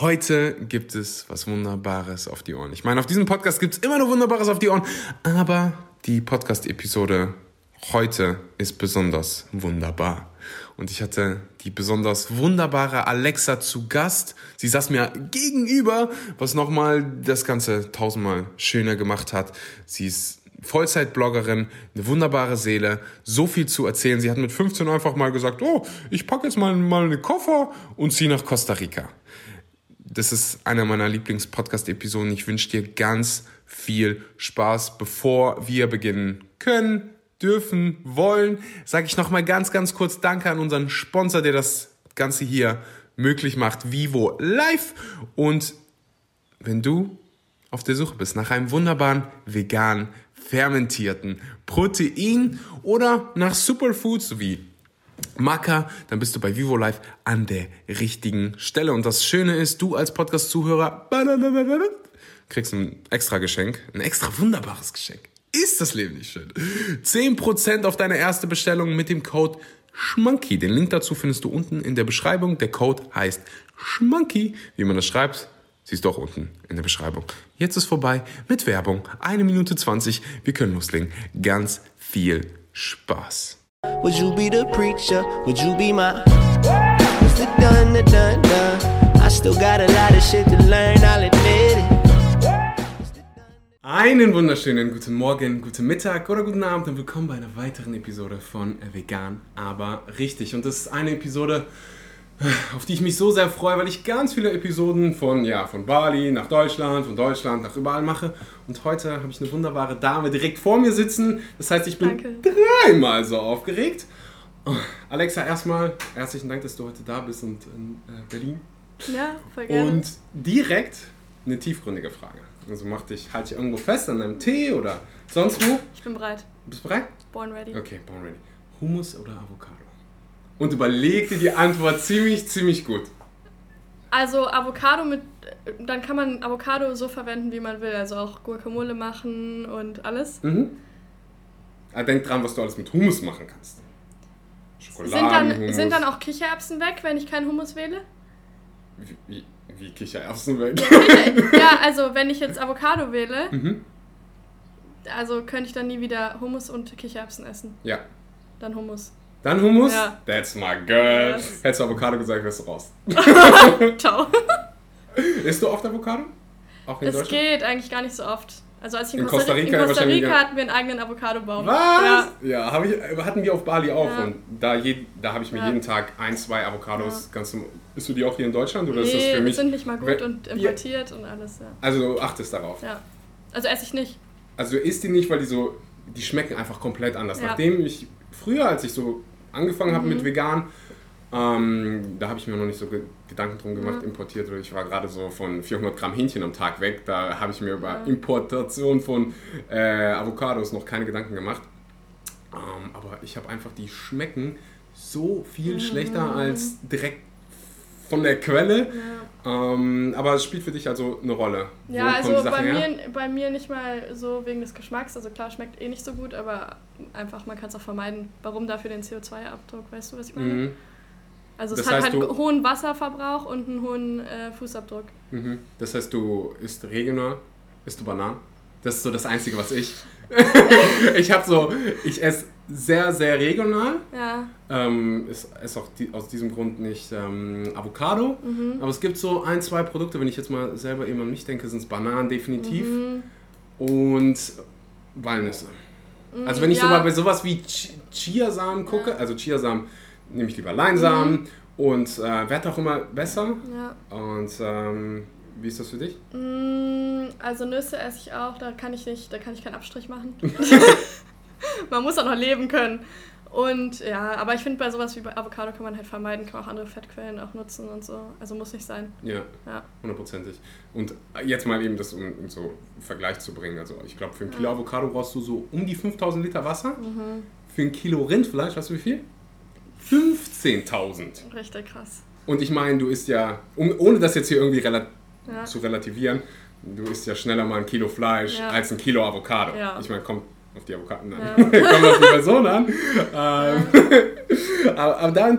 Heute gibt es was Wunderbares auf die Ohren. Ich meine, auf diesem Podcast gibt es immer nur Wunderbares auf die Ohren, aber die Podcast-Episode heute ist besonders wunderbar. Und ich hatte die besonders wunderbare Alexa zu Gast. Sie saß mir gegenüber, was nochmal das Ganze tausendmal schöner gemacht hat. Sie ist Vollzeitbloggerin, eine wunderbare Seele, so viel zu erzählen. Sie hat mit 15 einfach mal gesagt, oh, ich packe jetzt mal, mal einen Koffer und ziehe nach Costa Rica. Das ist einer meiner Lieblings-Podcast-Episoden. Ich wünsche dir ganz viel Spaß. Bevor wir beginnen können, dürfen, wollen, sage ich nochmal ganz, ganz kurz Danke an unseren Sponsor, der das Ganze hier möglich macht, Vivo Live. Und wenn du auf der Suche bist nach einem wunderbaren vegan fermentierten Protein oder nach Superfoods sowie Maca, dann bist du bei Vivo Live an der richtigen Stelle. Und das Schöne ist, du als Podcast-Zuhörer kriegst ein extra Geschenk, ein extra wunderbares Geschenk. Ist das Leben nicht schön? 10% auf deine erste Bestellung mit dem Code Schmanky. Den Link dazu findest du unten in der Beschreibung. Der Code heißt Schmanky. Wie man das schreibt, siehst du auch unten in der Beschreibung. Jetzt ist vorbei mit Werbung. Eine Minute 20. Wir können loslegen. Ganz viel Spaß. Would you be the preacher? Would you be my? The done, the done, done? I still got a lot of shit to learn, I'll admit it. Einen wunderschönen guten Morgen, guten Mittag oder guten Abend und willkommen bei einer weiteren Episode von Vegan, aber richtig. Und das ist eine Episode, auf die ich mich so sehr freue, weil ich ganz viele Episoden von, ja, von Bali nach Deutschland, von Deutschland nach überall mache. Und heute habe ich eine wunderbare Dame direkt vor mir sitzen. Das heißt, ich bin Danke. dreimal so aufgeregt. Alexa, erstmal herzlichen Dank, dass du heute da bist und in äh, Berlin. Ja, voll gerne. Und direkt eine tiefgründige Frage. Also mach dich, halt dich irgendwo fest an einem Tee oder sonst wo. Ich bin bereit. Bist du bereit? Born ready. Okay, born ready. Hummus oder Avocado? Und überleg dir die Antwort ziemlich, ziemlich gut. Also Avocado mit, dann kann man Avocado so verwenden, wie man will. Also auch Guacamole machen und alles. Mhm. Aber denk dran, was du alles mit Hummus machen kannst. Schokoladen, sind dann, sind dann auch Kichererbsen weg, wenn ich keinen Hummus wähle? Wie, wie, wie Kichererbsen weg? Ja, also wenn ich jetzt Avocado wähle, mhm. also könnte ich dann nie wieder Hummus und Kichererbsen essen. Ja. Dann Hummus. Dann Hummus? Ja. That's my girl. Yes. Hättest du Avocado gesagt, wärst du raus. Ciao. Isst du oft Avocado? Auch in es geht eigentlich gar nicht so oft. Also als ich in, in Costa, Rica, in Costa Rica hatten wir einen eigenen Avocadobaum. Was? Ja, ja ich, hatten wir auf Bali auch. Ja. Und da, da habe ich mir ja. jeden Tag ein, zwei Avocados ganz Isst du die auch hier in Deutschland? Oder nee, ist das für mich sind nicht mal gut und importiert und alles. Also du achtest darauf? Ja. Also esse ich nicht. Also du isst die nicht, weil die so, die schmecken einfach komplett anders. Nachdem ich früher, als ich so angefangen habe mhm. mit vegan, ähm, da habe ich mir noch nicht so Gedanken drum gemacht, mhm. importiert. Ich war gerade so von 400 Gramm Hähnchen am Tag weg. Da habe ich mir über. Importation von äh, Avocados noch keine Gedanken gemacht. Ähm, aber ich habe einfach, die schmecken so viel mhm. schlechter als direkt von der Quelle. Ja. Ähm, aber es spielt für dich also eine Rolle. Ja, also bei mir, bei mir nicht mal so wegen des Geschmacks. Also klar, schmeckt eh nicht so gut, aber einfach, man kann es auch vermeiden. Warum dafür den CO2-Abdruck? Weißt du, was ich meine? Mhm. Also es das hat halt einen hohen Wasserverbrauch und einen hohen äh, Fußabdruck. Mhm. Das heißt, du isst regional, isst du Bananen? Das ist so das Einzige, was ich. ich habe so, ich esse sehr, sehr regional. Ja. Ähm, ist, ist auch die, aus diesem Grund nicht ähm, Avocado. Mhm. Aber es gibt so ein, zwei Produkte, wenn ich jetzt mal selber eben an mich denke, sind es Bananen definitiv. Mhm. Und Walnüsse. Mhm, also wenn ich ja. so mal bei sowas wie Chiasamen gucke, ja. also Chiasamen nehme ich lieber Leinsamen mhm. und äh, wird auch immer besser. Ja. Und ähm, wie ist das für dich? Mm, also Nüsse esse ich auch, da kann ich nicht, da kann ich keinen Abstrich machen. man muss auch noch leben können. Und ja, aber ich finde, bei sowas wie bei Avocado kann man halt vermeiden, kann auch andere Fettquellen auch nutzen und so. Also muss nicht sein. Ja, hundertprozentig. Ja. Und jetzt mal eben das, um, um so einen Vergleich zu bringen. Also ich glaube, für ein Kilo ja. Avocado brauchst du so um die 5000 Liter Wasser. Mhm. Für ein Kilo Rindfleisch, weißt du wie viel? 15.000. Richtig krass. Und ich meine, du isst ja, um, ohne das jetzt hier irgendwie rela ja. zu relativieren, du isst ja schneller mal ein Kilo Fleisch als ein Kilo Avocado. Ich meine, kommt auf die Avocaten an. Ja. Kommt auf die Person an. Ähm, aber, aber da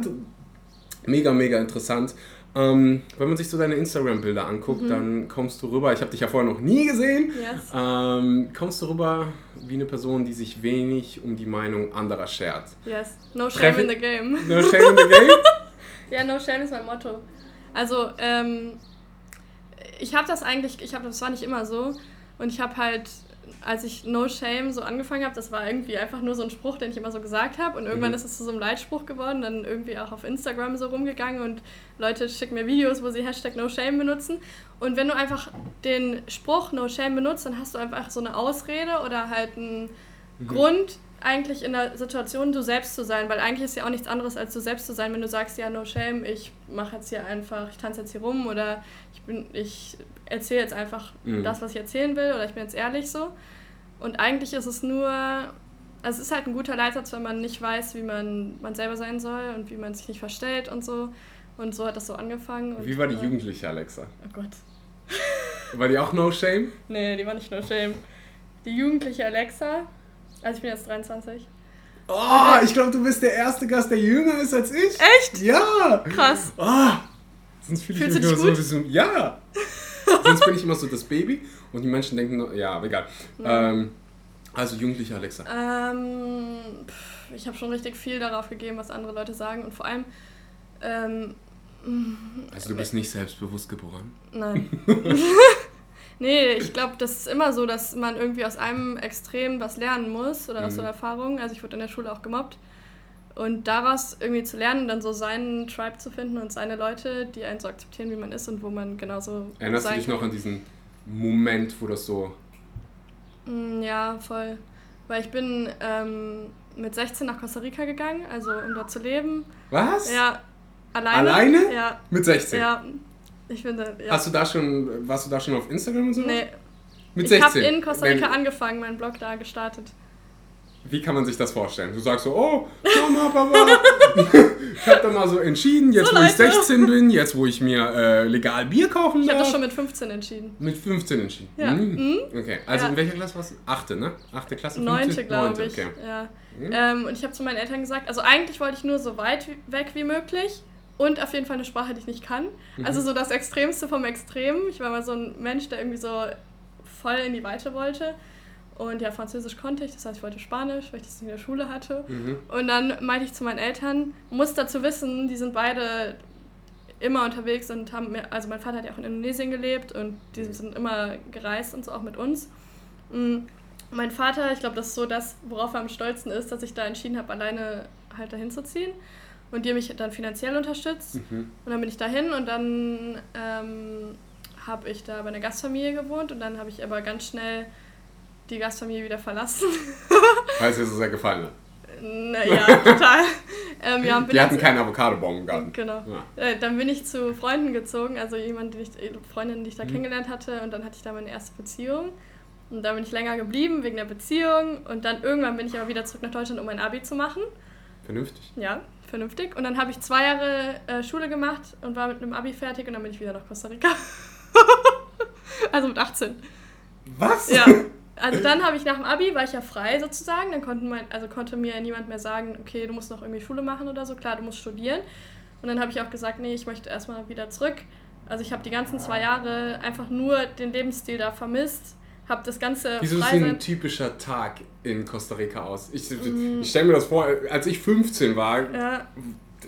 mega, mega interessant. Ähm, wenn man sich so deine Instagram-Bilder anguckt, mhm. dann kommst du rüber, ich habe dich ja vorher noch nie gesehen, yes. ähm, kommst du rüber wie eine Person, die sich wenig um die Meinung anderer schert. Yes, no shame Treff in the game. No shame in the game? ja, no shame ist mein Motto. Also, ähm, ich habe das eigentlich, ich habe das war nicht immer so und ich habe halt als ich No Shame so angefangen habe, das war irgendwie einfach nur so ein Spruch, den ich immer so gesagt habe. Und irgendwann mhm. ist es zu so einem Leitspruch geworden, dann irgendwie auch auf Instagram so rumgegangen und Leute schicken mir Videos, wo sie Hashtag No Shame benutzen. Und wenn du einfach den Spruch No Shame benutzt, dann hast du einfach so eine Ausrede oder halt einen mhm. Grund, eigentlich in der Situation du selbst zu sein, weil eigentlich ist ja auch nichts anderes als du selbst zu sein, wenn du sagst, ja, no shame, ich mache jetzt hier einfach, ich tanze jetzt hier rum oder ich bin, ich erzähle jetzt einfach mhm. das, was ich erzählen will oder ich bin jetzt ehrlich so. Und eigentlich ist es nur, also es ist halt ein guter Leitsatz, wenn man nicht weiß, wie man, man selber sein soll und wie man sich nicht verstellt und so. Und so hat das so angefangen. wie war die äh, jugendliche Alexa? Oh Gott. War die auch No Shame? Nee, die war nicht No Shame. Die jugendliche Alexa, also ich bin jetzt 23. Oh, ich glaube, du bist der erste Gast, der jünger ist als ich. Echt? Ja. Krass. Oh, sonst fühle ich mich immer so, so, ja. Sonst bin ich immer so das Baby und die Menschen denken, ja, aber egal. Ja. Ähm, also jugendliche Alexa. Ähm, ich habe schon richtig viel darauf gegeben, was andere Leute sagen und vor allem. Ähm, also du bist nicht selbstbewusst geboren? Nein. nee, ich glaube, das ist immer so, dass man irgendwie aus einem Extrem was lernen muss oder aus mhm. so einer Erfahrung. Also ich wurde in der Schule auch gemobbt. Und daraus irgendwie zu lernen, dann so seinen Tribe zu finden und seine Leute, die einen so akzeptieren, wie man ist und wo man genauso. Erinnerst du dich noch an diesen Moment, wo das so. Mm, ja, voll. Weil ich bin ähm, mit 16 nach Costa Rica gegangen, also um dort zu leben. Was? Ja. Alleine? Alleine? Ja. Mit 16? Ja. Ich finde, ja. Hast du da schon, warst du da schon auf Instagram und so? Nee. Mit 16? Ich habe in Costa Rica Wenn, angefangen, meinen Blog da gestartet. Wie kann man sich das vorstellen? Du sagst so, oh, Mama, Papa, ich habe da mal so entschieden, jetzt so wo ich 16 bin, jetzt wo ich mir äh, legal Bier kaufen darf. Ich habe das schon mit 15 entschieden. Mit 15 entschieden? Ja. Mhm. Okay, also ja. in welcher Klasse warst du? Achte, ne? Achte Klasse? Neunte, glaube ich. Okay. Ja. Mhm. Ähm, und ich habe zu meinen Eltern gesagt, also eigentlich wollte ich nur so weit weg wie möglich und auf jeden Fall eine Sprache, die ich nicht kann. Mhm. Also so das Extremste vom Extrem. Ich war mal so ein Mensch, der irgendwie so voll in die Weite wollte. Und ja, Französisch konnte ich, das heißt, ich wollte Spanisch, weil ich das in der Schule hatte. Mhm. Und dann meinte ich zu meinen Eltern, muss dazu wissen, die sind beide immer unterwegs und haben, mehr, also mein Vater hat ja auch in Indonesien gelebt und die sind immer gereist und so auch mit uns. Mm, mein Vater, ich glaube, das ist so das, worauf er am stolzen ist, dass ich da entschieden habe, alleine halt dahin zu ziehen. Und die haben mich dann finanziell unterstützt. Mhm. Und dann bin ich dahin und dann ähm, habe ich da bei einer Gastfamilie gewohnt und dann habe ich aber ganz schnell die Gastfamilie wieder verlassen. Weil es dir so sehr gefallen hat. Naja, total. ähm, ja, die hatten keinen Avocadobaum im Garten. Genau. Ja. Äh, dann bin ich zu Freunden gezogen, also jemand, die ich, äh, Freundin, die ich da mhm. kennengelernt hatte. Und dann hatte ich da meine erste Beziehung. Und da bin ich länger geblieben wegen der Beziehung. Und dann irgendwann bin ich aber wieder zurück nach Deutschland, um mein Abi zu machen. Vernünftig. Ja, vernünftig. Und dann habe ich zwei Jahre äh, Schule gemacht und war mit einem Abi fertig. Und dann bin ich wieder nach Costa Rica. also mit 18. Was? Ja. Also dann habe ich nach dem Abi, war ich ja frei sozusagen, dann konnten mein, also konnte mir niemand mehr sagen, okay, du musst noch irgendwie Schule machen oder so, klar, du musst studieren. Und dann habe ich auch gesagt, nee, ich möchte erstmal wieder zurück. Also ich habe die ganzen zwei Jahre einfach nur den Lebensstil da vermisst, habe das ganze. Wie sieht ein typischer Tag in Costa Rica aus? Ich, mm. ich stelle mir das vor, als ich 15 war. Ja.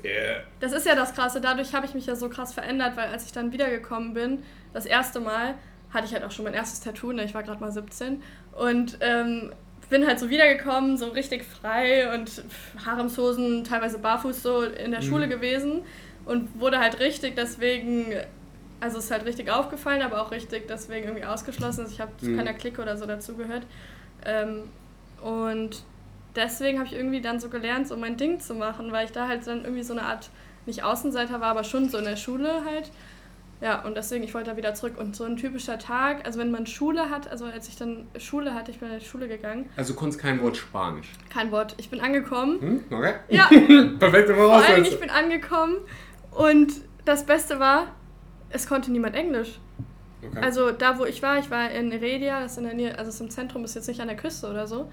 Äh. Das ist ja das Krasse. Dadurch habe ich mich ja so krass verändert, weil als ich dann wiedergekommen bin, das erste Mal, hatte ich halt auch schon mein erstes Tattoo, ne? ich war gerade mal 17. Und ähm, bin halt so wiedergekommen, so richtig frei und Haremshosen, teilweise barfuß so in der mhm. Schule gewesen und wurde halt richtig deswegen, also ist halt richtig aufgefallen, aber auch richtig deswegen irgendwie ausgeschlossen. Also ich habe zu mhm. keiner Clique oder so dazugehört. Ähm, und deswegen habe ich irgendwie dann so gelernt, so mein Ding zu machen, weil ich da halt dann irgendwie so eine Art, nicht Außenseiter war, aber schon so in der Schule halt. Ja, und deswegen, ich wollte da wieder zurück. Und so ein typischer Tag, also wenn man Schule hat, also als ich dann Schule hatte, ich bin in die Schule gegangen. Also du konntest kein Wort Spanisch? Kein Wort. Ich bin angekommen. Hm? Okay. Ja. Perfekte Voraussetzung. ich bin angekommen und das Beste war, es konnte niemand Englisch. Okay. Also da, wo ich war, ich war in Heredia, das ist in der Nähe, also ist im Zentrum, ist jetzt nicht an der Küste oder so.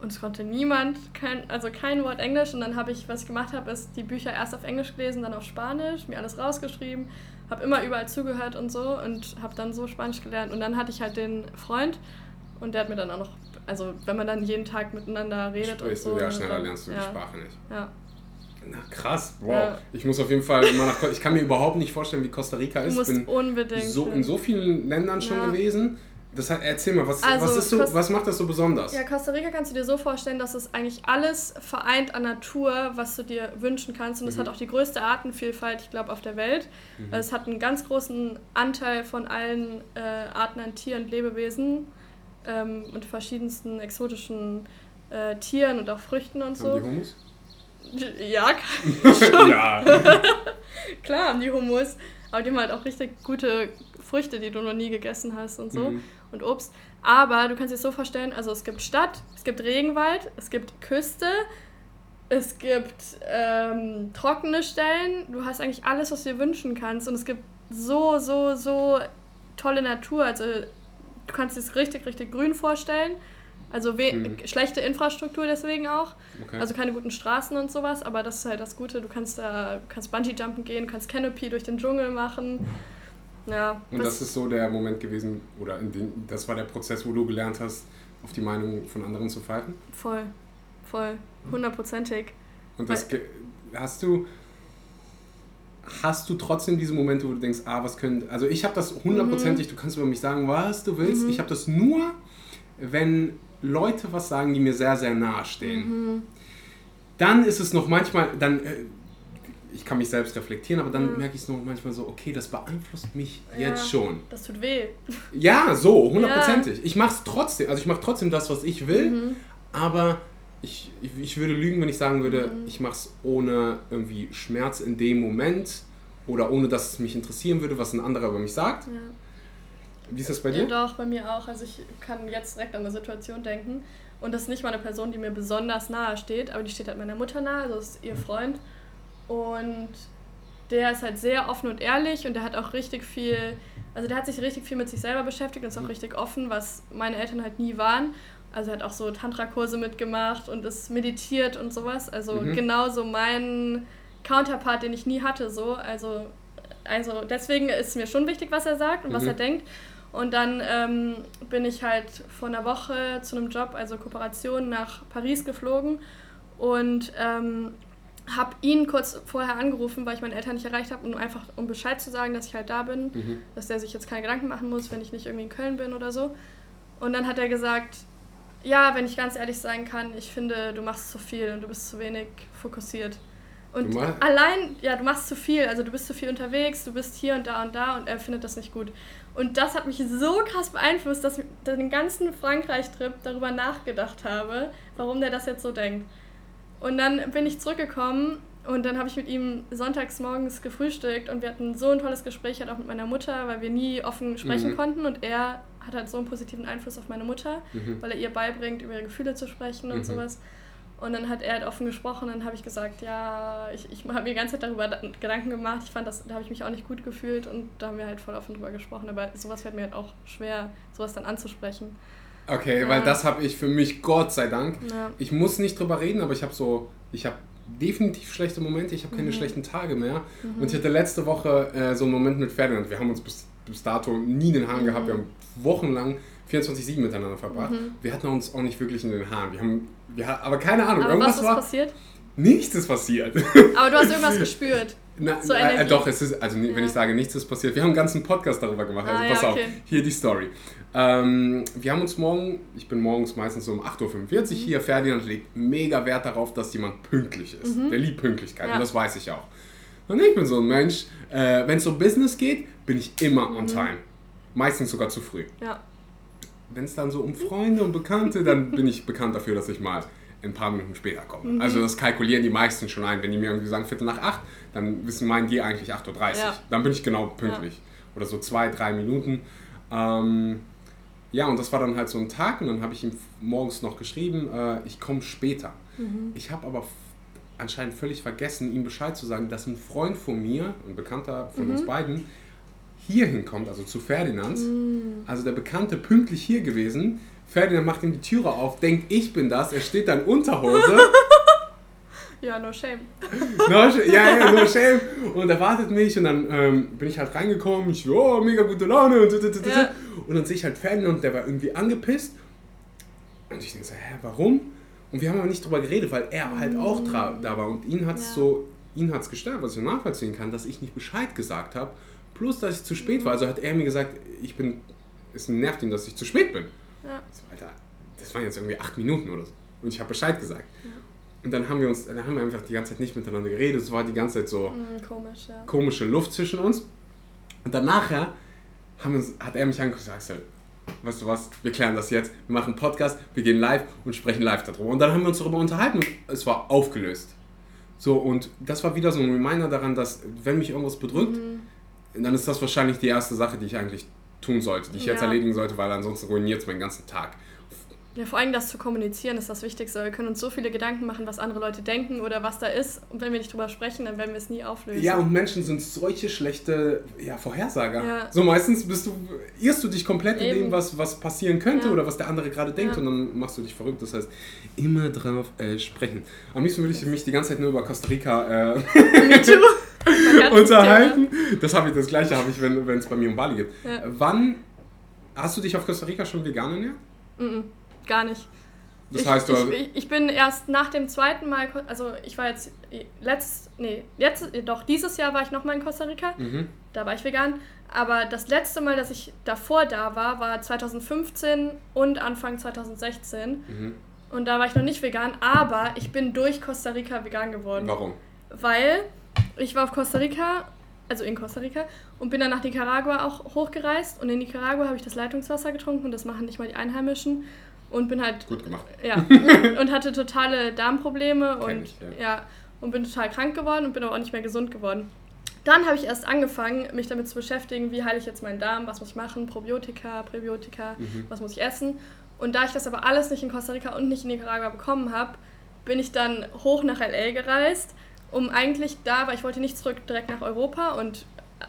und es konnte niemand, kein, also kein Wort Englisch. Und dann habe ich, was ich gemacht habe, ist die Bücher erst auf Englisch gelesen, dann auf Spanisch, mir alles rausgeschrieben, habe immer überall zugehört und so und habe dann so Spanisch gelernt. Und dann hatte ich halt den Freund und der hat mir dann auch noch, also wenn man dann jeden Tag miteinander redet Sprichst und so. Ja, schneller dann, lernst du ja, die Sprache nicht. Ja. Na krass, wow. Ja. Ich muss auf jeden Fall immer nach Ich kann mir überhaupt nicht vorstellen, wie Costa Rica ist. Ich bin unbedingt so in so vielen Ländern schon ja. gewesen. Das hat, erzähl mal, was, also, was, so, was macht das so besonders? Ja, Costa Rica kannst du dir so vorstellen, dass es eigentlich alles vereint an Natur, was du dir wünschen kannst. Und es mhm. hat auch die größte Artenvielfalt, ich glaube, auf der Welt. Mhm. Es hat einen ganz großen Anteil von allen äh, Arten an Tieren und Lebewesen ähm, und verschiedensten exotischen äh, Tieren und auch Früchten und so. Haben die Humus? Ja, schon. ja. Klar haben die Humus. Aber die haben halt auch richtig gute Früchte, die du noch nie gegessen hast und so. Mhm. Und Obst. Aber du kannst dir das so vorstellen, also es gibt Stadt, es gibt Regenwald, es gibt Küste, es gibt ähm, trockene Stellen. Du hast eigentlich alles, was du dir wünschen kannst. Und es gibt so, so, so tolle Natur. Also du kannst dir es richtig, richtig grün vorstellen. Also mhm. schlechte Infrastruktur deswegen auch. Okay. Also keine guten Straßen und sowas, aber das ist halt das Gute. Du kannst da kannst Bungee Jumpen gehen, kannst Canopy durch den Dschungel machen. Ja. Und das ist so der Moment gewesen, oder den, das war der Prozess, wo du gelernt hast, auf die Meinung von anderen zu pfeifen? Voll, voll, hundertprozentig. Und das hast du hast du trotzdem diese Momente, wo du denkst, ah, was können, also ich habe das hundertprozentig, mhm. du kannst über mich sagen, was du willst, mhm. ich habe das nur, wenn Leute was sagen, die mir sehr, sehr nahe stehen. Mhm. Dann ist es noch manchmal, dann, äh, ich kann mich selbst reflektieren, aber dann mhm. merke ich es noch manchmal so, okay, das beeinflusst mich ja, jetzt schon. Das tut weh. Ja, so, hundertprozentig. Ja. Ich mache es trotzdem, also ich mache trotzdem das, was ich will, mhm. aber ich, ich, ich, würde lügen, wenn ich sagen würde, mhm. ich mache es ohne irgendwie Schmerz in dem Moment oder ohne, dass es mich interessieren würde, was ein anderer über mich sagt. Ja. Wie ist das bei dir? Ja, doch, bei mir auch. Also ich kann jetzt direkt an eine Situation denken. Und das ist nicht mal eine Person, die mir besonders nahe steht, aber die steht halt meiner Mutter nahe, also ist ihr Freund. Und der ist halt sehr offen und ehrlich und der hat auch richtig viel, also der hat sich richtig viel mit sich selber beschäftigt und ist auch mhm. richtig offen, was meine Eltern halt nie waren. Also er hat auch so Tantra-Kurse mitgemacht und ist meditiert und sowas. Also mhm. genauso mein Counterpart, den ich nie hatte, so. Also, also deswegen ist mir schon wichtig, was er sagt und mhm. was er denkt. Und dann ähm, bin ich halt vor einer Woche zu einem Job, also Kooperation, nach Paris geflogen und ähm, habe ihn kurz vorher angerufen, weil ich meine Eltern nicht erreicht habe, um einfach um Bescheid zu sagen, dass ich halt da bin, mhm. dass der sich jetzt keine Gedanken machen muss, wenn ich nicht irgendwie in Köln bin oder so. Und dann hat er gesagt, ja, wenn ich ganz ehrlich sein kann, ich finde, du machst zu viel und du bist zu wenig fokussiert. Und allein, ja, du machst zu viel, also du bist zu viel unterwegs, du bist hier und da und da und er findet das nicht gut. Und das hat mich so krass beeinflusst, dass ich den ganzen Frankreich-Trip darüber nachgedacht habe, warum der das jetzt so denkt. Und dann bin ich zurückgekommen und dann habe ich mit ihm sonntags morgens gefrühstückt und wir hatten so ein tolles Gespräch halt auch mit meiner Mutter, weil wir nie offen sprechen mhm. konnten und er hat halt so einen positiven Einfluss auf meine Mutter, mhm. weil er ihr beibringt, über ihre Gefühle zu sprechen und mhm. sowas. Und dann hat er halt offen gesprochen, dann habe ich gesagt, ja, ich, ich habe mir die ganze Zeit darüber Gedanken gemacht. Ich fand das, da habe ich mich auch nicht gut gefühlt und da haben wir halt voll offen drüber gesprochen. Aber sowas fällt mir halt auch schwer, sowas dann anzusprechen. Okay, ja. weil das habe ich für mich, Gott sei Dank. Ja. Ich muss nicht drüber reden, aber ich habe so, ich habe definitiv schlechte Momente, ich habe keine mhm. schlechten Tage mehr. Mhm. Und ich hatte letzte Woche äh, so einen Moment mit Ferdinand. Wir haben uns bis, bis dato nie den Haaren mhm. gehabt, wir haben wochenlang 24-7 miteinander verbracht. Mhm. Wir hatten uns auch nicht wirklich in den Haaren. Wir haben, wir, aber keine Ahnung, aber irgendwas was ist war, passiert? Nichts ist passiert. Aber du hast irgendwas gespürt. Na, so äh, doch, es ist, also ja. wenn ich sage, nichts ist passiert, wir haben einen ganzen Podcast darüber gemacht. Also ah, pass ja, okay. auf, hier die Story. Ähm, wir haben uns morgen, ich bin morgens meistens so um 8.45 Uhr mhm. hier, Ferdinand legt mega Wert darauf, dass jemand pünktlich ist. Mhm. Der liebt Pünktlichkeit ja. und das weiß ich auch. Und ich bin so ein Mensch, äh, wenn es um Business geht, bin ich immer on mhm. time. Meistens sogar zu früh. Ja. Wenn es dann so um Freunde und Bekannte, dann bin ich bekannt dafür, dass ich mal ein paar Minuten später komme. Mhm. Also das kalkulieren die meisten schon ein. Wenn die mir irgendwie sagen Viertel nach acht, dann wissen meinen die eigentlich 8.30 Uhr. Ja. Dann bin ich genau pünktlich. Ja. Oder so zwei, drei Minuten. Ähm, ja, und das war dann halt so ein Tag und dann habe ich ihm morgens noch geschrieben, äh, ich komme später. Mhm. Ich habe aber anscheinend völlig vergessen, ihm Bescheid zu sagen, dass ein Freund von mir, ein Bekannter von mhm. uns beiden, hier hinkommt, also zu Ferdinand. Mhm. Also der Bekannte pünktlich hier gewesen, Ferdinand macht ihm die Türe auf, denkt, ich bin das, er steht da in Unterhose. ja, no shame. no, ja, ja, no shame. Und er wartet mich und dann ähm, bin ich halt reingekommen, ich oh, mega gute Laune und, ja. und dann sehe ich halt Ferdinand, der war irgendwie angepisst. Und ich denke so, hä, warum? Und wir haben aber nicht drüber geredet, weil er halt auch da war und ihn hat es ja. so, ihn hat's gestört, was ich nachvollziehen kann, dass ich nicht Bescheid gesagt habe, plus dass ich zu spät war. Also hat er mir gesagt, ich bin, es nervt ihn, dass ich zu spät bin. Ja. So, Alter, das waren jetzt irgendwie acht Minuten oder so. Und ich habe Bescheid gesagt. Ja. Und dann haben wir uns, dann haben wir einfach die ganze Zeit nicht miteinander geredet. Es war die ganze Zeit so mm, komisch, ja. komische Luft zwischen uns. Und dann nachher haben uns, hat er mich angeguckt und gesagt, weißt du was, wir klären das jetzt, wir machen einen Podcast, wir gehen live und sprechen live darüber. Und dann haben wir uns darüber unterhalten und es war aufgelöst. So, und das war wieder so ein Reminder daran, dass wenn mich irgendwas bedrückt, mhm. dann ist das wahrscheinlich die erste Sache, die ich eigentlich tun sollte, die ich ja. jetzt erledigen sollte, weil ansonsten ruiniert es meinen ganzen Tag. Ja, vor allem das zu kommunizieren ist das Wichtigste. Wir können uns so viele Gedanken machen, was andere Leute denken oder was da ist. Und wenn wir nicht drüber sprechen, dann werden wir es nie auflösen. Ja, und Menschen sind solche schlechte ja, Vorhersager. Ja. So meistens bist du, irrst du dich komplett Eben. in dem, was, was passieren könnte ja. oder was der andere gerade denkt und dann machst du dich verrückt. Das heißt, immer drauf äh, sprechen. Am liebsten würde ich mich die ganze Zeit nur über Costa Rica äh, unterhalten. Das habe ich, das gleiche habe ich, wenn es bei mir um Bali geht. Wann hast du dich auf Costa Rica schon vegan ernährt? Mhm gar nicht. Das ich, heißt, du ich, ich, bin erst nach dem zweiten Mal, also ich war jetzt letzt, nee, jetzt, doch dieses Jahr war ich nochmal in Costa Rica. Mhm. Da war ich vegan. Aber das letzte Mal, dass ich davor da war, war 2015 und Anfang 2016. Mhm. Und da war ich noch nicht vegan, aber ich bin durch Costa Rica vegan geworden. Warum? Weil ich war auf Costa Rica, also in Costa Rica, und bin dann nach Nicaragua auch hochgereist. Und in Nicaragua habe ich das Leitungswasser getrunken und das machen nicht mal die Einheimischen und bin halt gut gemacht. Ja, und hatte totale Darmprobleme und ich, ja. ja. und bin total krank geworden und bin aber auch nicht mehr gesund geworden. Dann habe ich erst angefangen, mich damit zu beschäftigen, wie heile ich jetzt meinen Darm, was muss ich machen, Probiotika, Präbiotika, mhm. was muss ich essen. Und da ich das aber alles nicht in Costa Rica und nicht in Nicaragua bekommen habe, bin ich dann hoch nach LA gereist, um eigentlich da, weil ich wollte nicht zurück direkt nach Europa und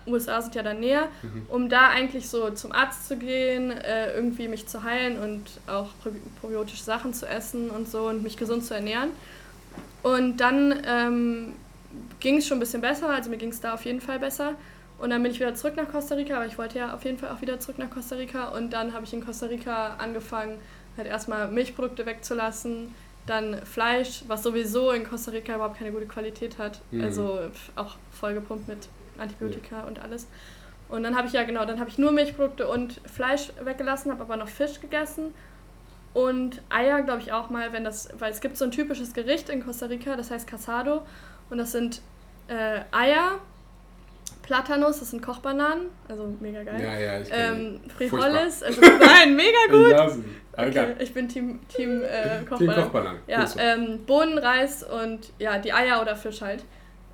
USA sind ja dann näher, mhm. um da eigentlich so zum Arzt zu gehen, äh, irgendwie mich zu heilen und auch probiotische Sachen zu essen und so und mich gesund zu ernähren. Und dann ähm, ging es schon ein bisschen besser, also mir ging es da auf jeden Fall besser. Und dann bin ich wieder zurück nach Costa Rica, aber ich wollte ja auf jeden Fall auch wieder zurück nach Costa Rica. Und dann habe ich in Costa Rica angefangen, halt erstmal Milchprodukte wegzulassen, dann Fleisch, was sowieso in Costa Rica überhaupt keine gute Qualität hat. Mhm. Also auch vollgepumpt mit Antibiotika ja. und alles. Und dann habe ich ja genau, dann habe ich nur Milchprodukte und Fleisch weggelassen, habe aber noch Fisch gegessen und Eier, glaube ich auch mal, wenn das, weil es gibt so ein typisches Gericht in Costa Rica, das heißt Casado und das sind äh, Eier, Platanos, das sind Kochbananen, also mega geil. Ja, ja, ich ähm, Frijoles, also nein, mega gut. Okay, ich bin Team, Team äh, Kochbananen. Team Kochbananen. Ja, ähm, Bohnen, Reis und ja, die Eier oder Fisch halt.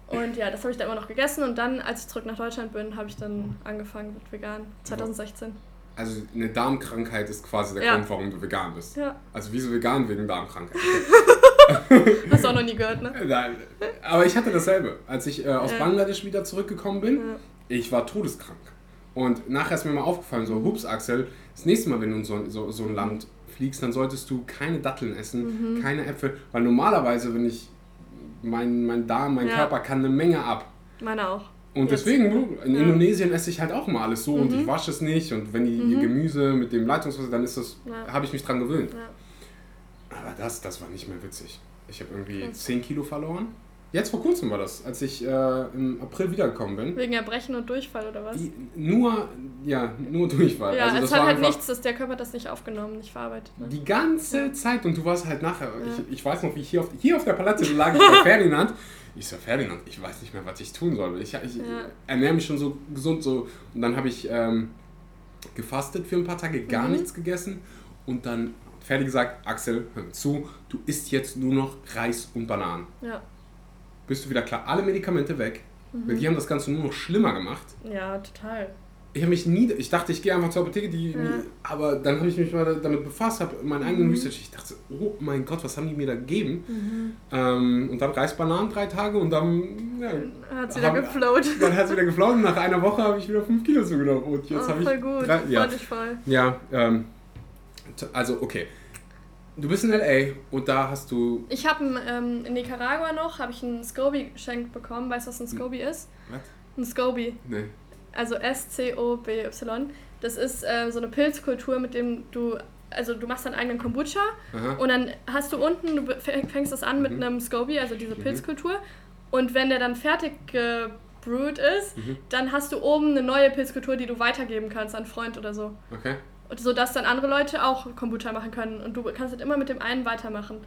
Und ja, das habe ich dann immer noch gegessen und dann, als ich zurück nach Deutschland bin, habe ich dann angefangen mit vegan, 2016. Also eine Darmkrankheit ist quasi der ja. Grund, warum du vegan bist. Ja. Also wieso vegan wegen Darmkrankheit? Hast du auch noch nie gehört, ne? Nein. Aber ich hatte dasselbe. Als ich äh, aus ja. Bangladesch wieder zurückgekommen bin, ich war todeskrank. Und nachher ist mir mal aufgefallen, so, hups Axel, das nächste Mal, wenn du in so, so, so ein Land fliegst, dann solltest du keine Datteln essen, mhm. keine Äpfel, weil normalerweise, wenn ich mein, mein Darm, mein ja. Körper kann eine Menge ab. Meine auch. Und Jetzt. deswegen, in ja. Indonesien esse ich halt auch mal alles so mhm. und ich wasche es nicht und wenn die, mhm. Gemüse mit dem Leitungswasser, dann ist das, ja. habe ich mich dran gewöhnt. Aber das, das war nicht mehr witzig. Ich habe irgendwie okay. 10 Kilo verloren. Jetzt vor kurzem war das, als ich äh, im April wiedergekommen bin. Wegen Erbrechen und Durchfall oder was? Die, nur, ja, nur Durchfall. Ja, also es hat halt nichts, dass der Körper das nicht aufgenommen, nicht verarbeitet. Ne? Die ganze ja. Zeit und du warst halt nachher, ja. ich, ich weiß noch, wie ich hier auf, hier auf der Palette lag ich bei Ferdinand. Ich so, Ferdinand, ich weiß nicht mehr, was ich tun soll. Ich, ich ja. ernähre mich schon so gesund so. Und dann habe ich ähm, gefastet für ein paar Tage, gar mhm. nichts gegessen und dann Ferdi gesagt, Axel, hör zu, du isst jetzt nur noch Reis und Bananen. Ja bist du wieder klar, alle Medikamente weg. Mhm. Die haben das Ganze nur noch schlimmer gemacht. Ja, total. Ich habe mich nie, ich dachte, ich gehe einfach zur Apotheke, die, ja. aber dann habe ich mich mal damit befasst, habe meinen eigenen mhm. Research. Ich dachte, oh mein Gott, was haben die mir da gegeben? Mhm. Ähm, und dann Reisbananen drei Tage und dann ja, hat es wieder geflowt. Dann hat es wieder geflowt und nach einer Woche habe ich wieder fünf Kilo zugenommen. Und jetzt oh, habe ich. Voll gut, drei, ja, voll. Ja, ähm, Also, okay. Du bist in L.A. und da hast du... Ich habe ähm, in Nicaragua noch, habe ich einen Scoby geschenkt bekommen. Weißt du, was ein Scoby ist? Was? Ein Scoby. Nee. Also S-C-O-B-Y. Das ist äh, so eine Pilzkultur, mit dem du also du machst deinen eigenen Kombucha Aha. und dann hast du unten, du fängst das an mit mhm. einem Scoby, also diese mhm. Pilzkultur. Und wenn der dann fertig gebrewt ist, mhm. dann hast du oben eine neue Pilzkultur, die du weitergeben kannst an Freund oder so. Okay. Und so dass dann andere Leute auch Kombucha machen können. Und du kannst halt immer mit dem einen weitermachen.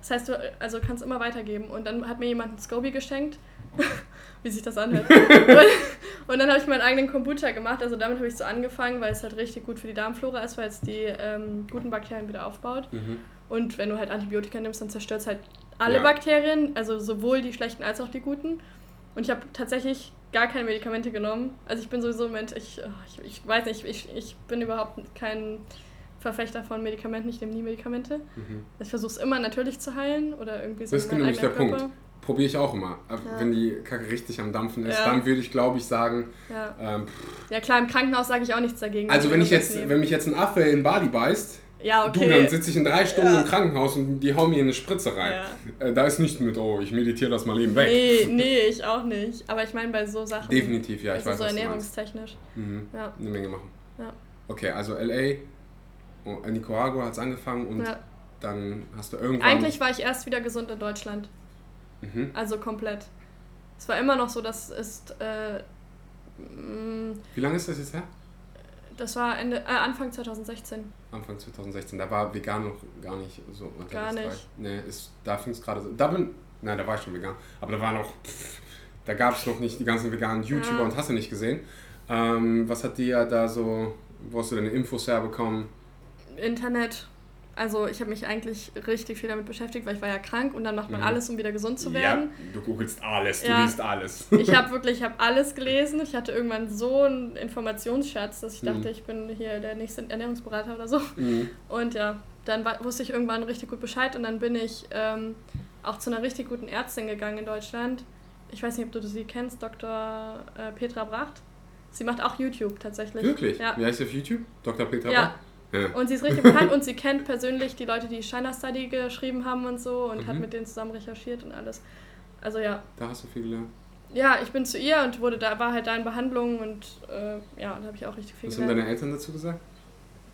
Das heißt, du also kannst immer weitergeben. Und dann hat mir jemand ein Scoby geschenkt. Wie sich das anhört. und dann habe ich meinen eigenen Kombucha gemacht. Also damit habe ich so angefangen, weil es halt richtig gut für die Darmflora ist, weil es die ähm, guten Bakterien wieder aufbaut. Mhm. Und wenn du halt Antibiotika nimmst, dann zerstört es halt alle ja. Bakterien, also sowohl die schlechten als auch die guten. Und ich habe tatsächlich gar keine Medikamente genommen. Also ich bin sowieso Mensch, ich, oh, ich, ich weiß nicht, ich, ich bin überhaupt kein Verfechter von Medikamenten, ich nehme nie Medikamente. Mhm. Ich versuche es immer natürlich zu heilen oder irgendwie so. Das ist nämlich der Körper. Punkt. Probiere ich auch immer. Ja. Wenn die Kacke richtig am Dampfen ist, ja. dann würde ich glaube ich sagen. Ja. Ähm, ja klar, im Krankenhaus sage ich auch nichts dagegen. Also wenn ich jetzt, wenn mich jetzt ein Affe in Bali beißt, ja, okay. Du, dann sitze ich in drei Stunden ja. im Krankenhaus und die hauen mir eine Spritze rein. Ja. Äh, da ist nicht mit, oh, ich meditiere das mal eben weg. Nee, nee, ich auch nicht. Aber ich meine bei so Sachen. Definitiv, ja, ich also weiß so ernährungstechnisch. Mhm. Ja. Eine Menge machen. Ja. Okay, also LA, oh, Nicaragua hat es angefangen und ja. dann hast du irgendwann... Eigentlich war ich erst wieder gesund in Deutschland. Mhm. Also komplett. Es war immer noch so, dass es... Äh, Wie lange ist das jetzt her? Das war Ende, äh, Anfang 2016. Anfang 2016. Da war vegan noch gar nicht so Gar nicht. Nee, ist, da fing es gerade so. Da bin, nein, da war ich schon vegan. Aber da war noch, da gab es noch nicht die ganzen veganen YouTuber ja. und hast du nicht gesehen. Ähm, was hat dir da so, wo hast du deine Infos herbekommen? Internet. Also ich habe mich eigentlich richtig viel damit beschäftigt, weil ich war ja krank und dann macht man mhm. alles, um wieder gesund zu werden. Ja, du googelst alles, du ja. liest alles. Ich habe wirklich, ich habe alles gelesen. Ich hatte irgendwann so einen Informationsschatz, dass ich mhm. dachte, ich bin hier der nächste Ernährungsberater oder so. Mhm. Und ja, dann war, wusste ich irgendwann richtig gut Bescheid und dann bin ich ähm, auch zu einer richtig guten Ärztin gegangen in Deutschland. Ich weiß nicht, ob du sie kennst, Dr. Äh, Petra Bracht. Sie macht auch YouTube tatsächlich. Wirklich? Ja. Wie heißt sie auf YouTube? Dr. Petra ja. Bracht? Und sie ist richtig bekannt und sie kennt persönlich die Leute, die China Study geschrieben haben und so und mhm. hat mit denen zusammen recherchiert und alles. Also ja. Da hast du viel gelernt. Ja, ich bin zu ihr und wurde da, war halt da in Behandlung und äh, ja, da habe ich auch richtig viel Was gelernt. Was haben deine Eltern dazu gesagt?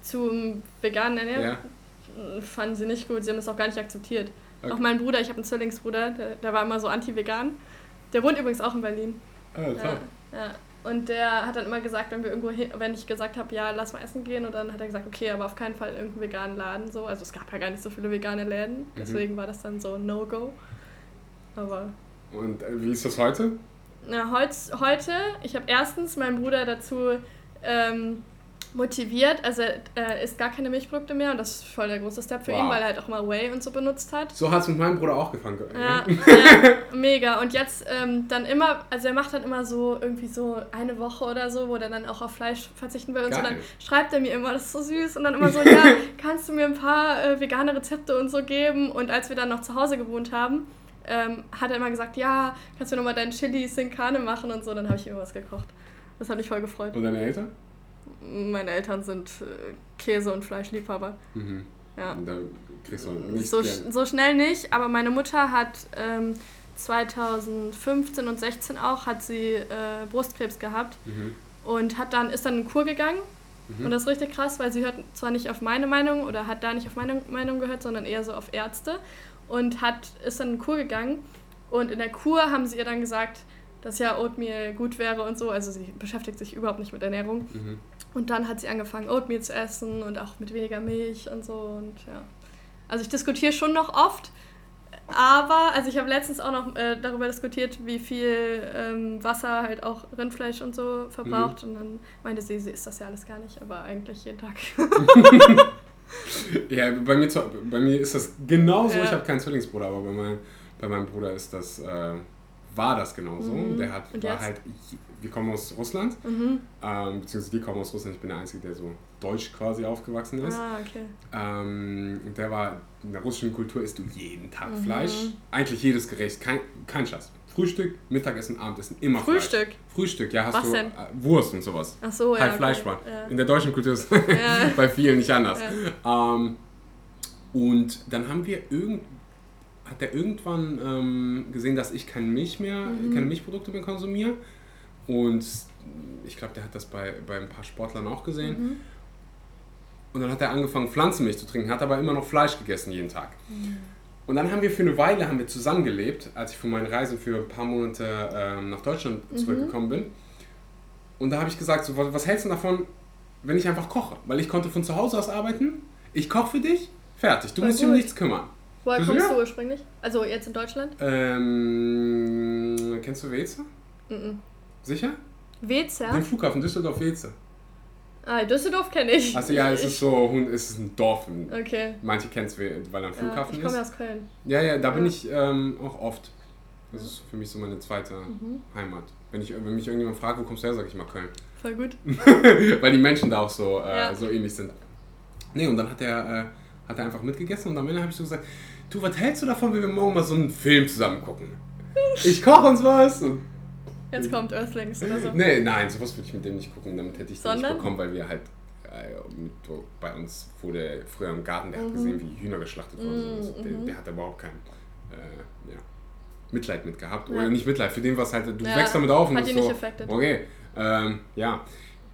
Zum veganen Ernährung? Ja. Fanden sie nicht gut, sie haben das auch gar nicht akzeptiert. Okay. Auch mein Bruder, ich habe einen Zwillingsbruder, der, der war immer so anti-vegan. Der wohnt übrigens auch in Berlin. Ah, toll. Ja, ja. Und der hat dann immer gesagt, wenn wir irgendwo hin, wenn ich gesagt habe, ja, lass mal essen gehen, und dann hat er gesagt, okay, aber auf keinen Fall irgendeinen veganen Laden. So. Also es gab ja gar nicht so viele vegane Läden, mhm. deswegen mhm. war das dann so No-Go. Aber. Und äh, wie ist das heute? Na, heut, heute, ich habe erstens meinen Bruder dazu ähm, motiviert. Also er isst gar keine Milchprodukte mehr und das ist voll der große Step für wow. ihn, weil er halt auch mal Whey und so benutzt hat. So hat es mit meinem Bruder auch gefangen. Ja, ja mega. Und jetzt ähm, dann immer, also er macht dann immer so irgendwie so eine Woche oder so, wo er dann auch auf Fleisch verzichten will und Geil. so. Dann schreibt er mir immer, das ist so süß und dann immer so, ja, kannst du mir ein paar äh, vegane Rezepte und so geben? Und als wir dann noch zu Hause gewohnt haben, ähm, hat er immer gesagt, ja, kannst du nochmal deinen Chili Sin Carne machen und so. Dann habe ich immer was gekocht. Das hat mich voll gefreut. Und deine Eltern? Meine Eltern sind äh, Käse- und Fleischliebhaber. Mhm. Ja. Da kriegst du nicht so, so schnell nicht, aber meine Mutter hat ähm, 2015 und 16 auch hat sie äh, Brustkrebs gehabt mhm. und hat dann ist dann in Kur gegangen. Mhm. Und das ist richtig krass, weil sie hört zwar nicht auf meine Meinung oder hat da nicht auf meine Meinung gehört, sondern eher so auf Ärzte und hat ist dann in Kur gegangen und in der Kur haben sie ihr dann gesagt, dass ja Oatmeal gut wäre und so. Also sie beschäftigt sich überhaupt nicht mit Ernährung. Mhm. Und dann hat sie angefangen, Oatmeal zu essen und auch mit weniger Milch und so. Und ja. Also ich diskutiere schon noch oft, aber, also ich habe letztens auch noch äh, darüber diskutiert, wie viel ähm, Wasser halt auch Rindfleisch und so verbraucht. Mhm. Und dann meinte sie, sie isst das ja alles gar nicht, aber eigentlich jeden Tag. ja, bei mir, bei mir ist das genauso. Ja. Ich habe keinen Zwillingsbruder, aber bei, mein, bei meinem Bruder ist das äh, war das genauso. Mhm. Der hat, war halt, wir kommen aus Russland, mhm. ähm, beziehungsweise die kommen aus Russland. Ich bin der Einzige, der so deutsch quasi aufgewachsen ist. Ah, okay. Ähm, und der war, in der russischen Kultur isst du jeden Tag mhm. Fleisch. Eigentlich jedes Gericht, kein, kein Schatz. Frühstück, Mittagessen, Abendessen, immer Frühstück? Fleisch. Frühstück, ja, hast Was du denn? Äh, Wurst und sowas. Ach so, ja. Halt Fleischmann. Okay. Ja. In der deutschen Kultur ist ja. bei vielen nicht anders. Ja. Ähm, und dann haben wir irgend, hat er irgendwann ähm, gesehen, dass ich keine Milch mehr, mhm. keine Milchprodukte mehr konsumiere. Und ich glaube, der hat das bei, bei ein paar Sportlern auch gesehen. Mhm. Und dann hat er angefangen, Pflanzenmilch zu trinken, hat aber immer noch Fleisch gegessen jeden Tag. Mhm. Und dann haben wir für eine Weile haben wir zusammengelebt, als ich von meinen Reisen für ein paar Monate ähm, nach Deutschland mhm. zurückgekommen bin. Und da habe ich gesagt, so, was hältst du davon, wenn ich einfach koche? Weil ich konnte von zu Hause aus arbeiten, ich koche für dich, fertig, du Voll musst dich um nichts kümmern. Woher kommst ja? du ursprünglich? Also jetzt in Deutschland? Ähm, kennst du Weze? Mhm. Sicher? Weze? Den Flughafen Düsseldorf-Weze. Ah, Düsseldorf kenne ich. Also ja, es ist so, es ist ein Dorf. Okay. Manche kennen es, weil er ein Flughafen ja, ich komme aus Köln. Ja, ja, da bin ich ähm, auch oft. Das ist für mich so meine zweite mhm. Heimat. Wenn, ich, wenn mich irgendjemand fragt, wo kommst du her, sage ich mal Köln. Voll gut. weil die Menschen da auch so, äh, ja. so ähnlich sind. Nee, und dann hat er, äh, hat er einfach mitgegessen und am Ende habe ich so gesagt, du, was hältst du davon, wenn wir morgen mal so einen Film zusammen gucken? Ich koche uns was und Jetzt kommt Earthlings oder so. Nee, nein, sowas würde ich mit dem nicht gucken. Damit hätte ich den nicht bekommen, weil wir halt äh, bei uns wurde früher im Garten, der mhm. hat gesehen, wie Hühner geschlachtet wurden. Mhm. Der, der hat überhaupt kein äh, ja, Mitleid mit gehabt. Ja. Oder nicht Mitleid, für den was halt, du ja. wächst damit auf und hat ihn so, nicht affected. Okay, ähm, ja.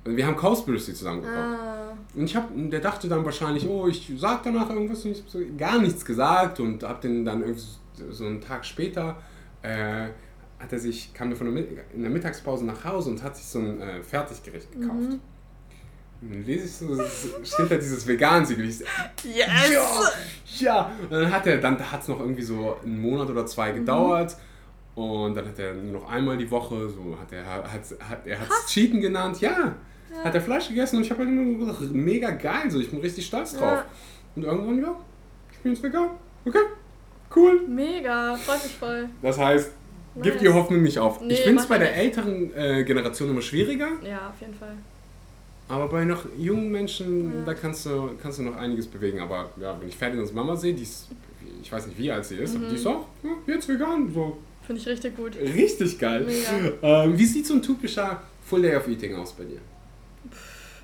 Wir haben Cowspiracy zusammen gekocht. Ah. Und ich hab, der dachte dann wahrscheinlich, oh, ich sag danach irgendwas und ich hab so gar nichts gesagt und hab den dann irgendwie so einen Tag später äh, hat er sich, kam er von der, in der Mittagspause nach Hause und hat sich so ein äh, Fertiggericht gekauft. Mhm. Und dann lese ich so, steht da dieses Vegan-Siegel. Yes! Ja! Ja! Und dann hat er, dann hat es noch irgendwie so einen Monat oder zwei mhm. gedauert. Mhm. Und dann hat er nur noch einmal die Woche, so hat er, hat, hat, er hat es Cheaten genannt, ja. ja. Hat er Fleisch gegessen und ich habe halt immer gedacht, mega geil, so ich bin richtig stolz drauf. Ja. Und irgendwann, ja, ich bin jetzt vegan. Okay, cool. Mega, freut mich voll. Das heißt, Nice. Gib die Hoffnung nicht auf. Nee, ich finde es bei der älteren äh, Generation immer schwieriger. Ja, auf jeden Fall. Aber bei noch jungen Menschen, ja. da kannst du, kannst du noch einiges bewegen. Aber ja, wenn ich Ferdinands Mama sehe, die ist, ich weiß nicht wie alt sie ist, mhm. aber die ist auch ja, jetzt vegan. So. Finde ich richtig gut. Richtig geil. Ähm, wie sieht so ein typischer Full Day of Eating aus bei dir? Pff,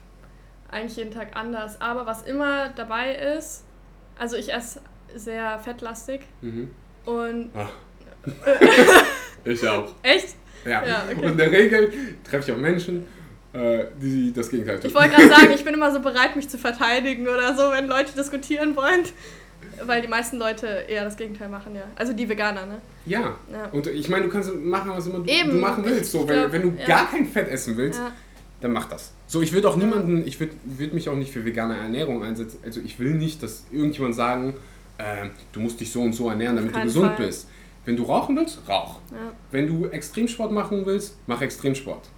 eigentlich jeden Tag anders. Aber was immer dabei ist, also ich esse sehr fettlastig. Mhm. Und. Ich auch. Echt? Ja. ja okay. Und in der Regel treffe ich auch Menschen, äh, die das Gegenteil tun. Ich wollte gerade sagen, ich bin immer so bereit, mich zu verteidigen oder so, wenn Leute diskutieren wollen. Weil die meisten Leute eher das Gegenteil machen, ja. Also die Veganer, ne? Ja. ja. Und ich meine, du kannst machen, was immer du, du machen willst. So, wenn, glaub, wenn du ja. gar kein Fett essen willst, ja. dann mach das. So, ich würde auch niemanden, ich würde würd mich auch nicht für vegane Ernährung einsetzen. Also ich will nicht, dass irgendjemand sagen, äh, du musst dich so und so ernähren, damit du gesund Fall. bist. Wenn du rauchen willst, rauch. Ja. Wenn du Extremsport machen willst, mach Extremsport.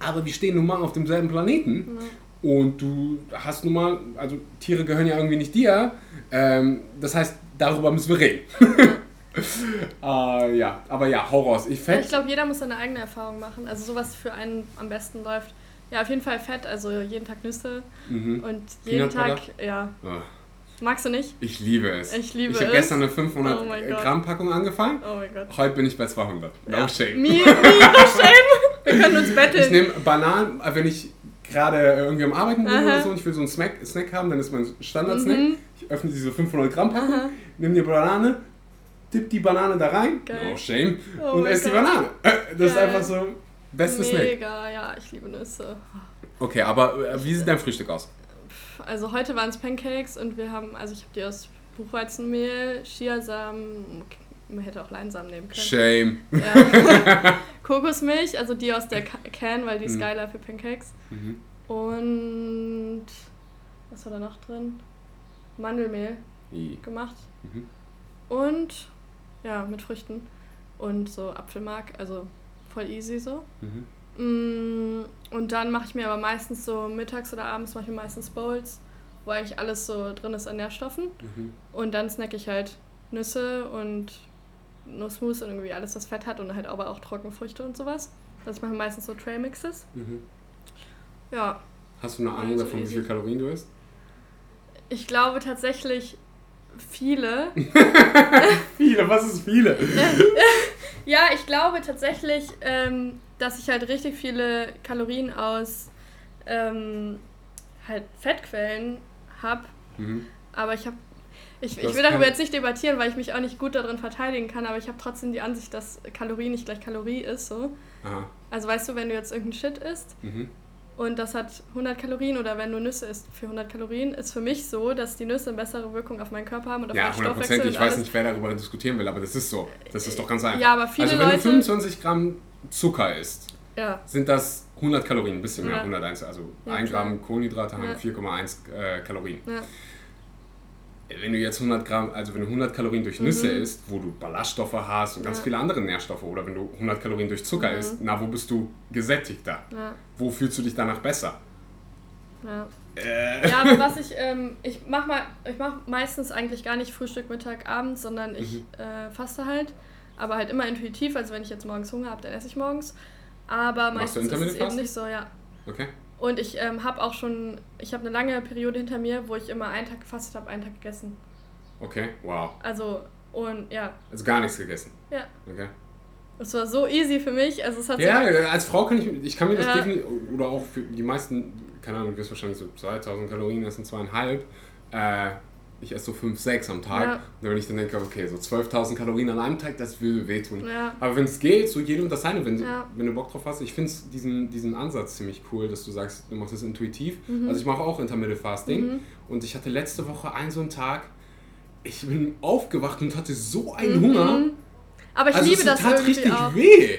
Aber wir stehen nun mal auf demselben Planeten ja. und du hast nun mal, also Tiere gehören ja irgendwie nicht dir. Ähm, das heißt, darüber müssen wir reden. äh, ja, aber ja, Horrors. Ich, ich glaube, jeder muss seine eigene Erfahrung machen. Also sowas für einen am besten läuft. Ja, auf jeden Fall Fett, also jeden Tag Nüsse mhm. und jeden Tag, ja. Oh. Magst du nicht? Ich liebe es. Ich liebe ich es. Ich habe gestern eine 500 oh Gramm Packung angefangen. Oh mein Gott. Heute bin ich bei 200. No ja. shame. Me, me, no shame. Wir können uns betteln. Ich nehme Bananen, äh, wenn ich gerade irgendwie am Arbeiten bin Aha. oder so und ich will so einen Snack, Snack haben, dann ist mein Standard-Snack. Mhm. Ich öffne diese 500 Gramm Packung, nehme die Banane, tipp die Banane da rein, Geil. no shame, oh und esse die Banane. Das Geil. ist einfach so beste Mega, Snack. Mega, ja, ich liebe Nüsse. Okay, aber äh, wie sieht dein Frühstück aus? Also heute waren es Pancakes und wir haben, also ich habe die aus Buchweizenmehl, Chiasamen, man hätte auch Leinsamen nehmen können. Shame. Ja. Kokosmilch, also die aus der Can, weil die ist mhm. geiler für Pancakes. Mhm. Und was war da noch drin? Mandelmehl I. gemacht. Mhm. Und ja, mit Früchten und so Apfelmark, also voll easy so. Mhm. Mm, und dann mache ich mir aber meistens so mittags oder abends mache ich mir meistens Bowls, wo eigentlich alles so drin ist an Nährstoffen. Mhm. Und dann snacke ich halt Nüsse und Nussmus und irgendwie alles, was Fett hat und halt aber auch Trockenfrüchte und sowas. Also ich mache meistens so Trail-Mixes. Mhm. Ja. Hast du eine Ahnung davon, easy. wie viel Kalorien du isst? Ich glaube tatsächlich viele. viele, was ist viele? ja, ich glaube tatsächlich, ähm, dass ich halt richtig viele Kalorien aus ähm, halt Fettquellen habe. Mhm. Aber ich habe ich, ich will darüber jetzt nicht debattieren, weil ich mich auch nicht gut darin verteidigen kann, aber ich habe trotzdem die Ansicht, dass Kalorie nicht gleich Kalorie ist. So. Aha. Also weißt du, wenn du jetzt irgendeinen Shit isst mhm. und das hat 100 Kalorien oder wenn du Nüsse isst für 100 Kalorien, ist für mich so, dass die Nüsse eine bessere Wirkung auf meinen Körper haben und auf ja, meinen Stoffwechsel. Ja, 100%. Ich weiß nicht, wer darüber diskutieren will, aber das ist so. Das ist doch ganz einfach. Ja, aber viele also wenn Leute, du 25 Gramm Zucker isst, ja. sind das 100 Kalorien, ein bisschen mehr, ja. 101. Also ja, 1 Gramm Kohlenhydrate haben 4,1 äh, Kalorien. Wenn du jetzt 100 Gramm, also wenn du 100 Kalorien durch Nüsse mhm. isst, wo du Ballaststoffe hast und ganz viele andere Nährstoffe, oder wenn du 100 Kalorien durch Zucker mhm. isst, na, wo bist du gesättigter? Wo fühlst du dich danach besser? Ja. Äh. ja, aber was ich, ähm, ich mach mal, ich mach meistens eigentlich gar nicht Frühstück, Mittag, Abend, sondern ich mhm. äh, faste halt, aber halt immer intuitiv, also wenn ich jetzt morgens Hunger habe, dann esse ich morgens. Aber meistens ist es eben nicht so, ja. Okay. Und ich ähm, habe auch schon, ich habe eine lange Periode hinter mir, wo ich immer einen Tag gefastet habe, einen Tag gegessen. Okay, wow. Also, und ja. Also gar nichts gegessen? Ja. Okay. Es war so easy für mich. Also es hat ja, so als Frau kann ich, ich kann mir das ja. definitiv, oder auch für die meisten, keine Ahnung, du wirst wahrscheinlich so 2000 Kalorien essen, zweieinhalb. Äh, ich esse so 5, 6 am Tag. Ja. Und wenn ich dann denke, okay, so 12.000 Kalorien an einem Tag, das will wehtun. Ja. Aber wenn es geht, so jedem das seine, wenn, ja. wenn du Bock drauf hast. Ich finde diesen, diesen Ansatz ziemlich cool, dass du sagst, du machst das intuitiv. Mhm. Also ich mache auch Intermittent Fasting. Mhm. Und ich hatte letzte Woche einen so einen Tag, ich bin aufgewacht und hatte so einen mhm. Hunger. Aber ich also liebe es das tat richtig auch. weh.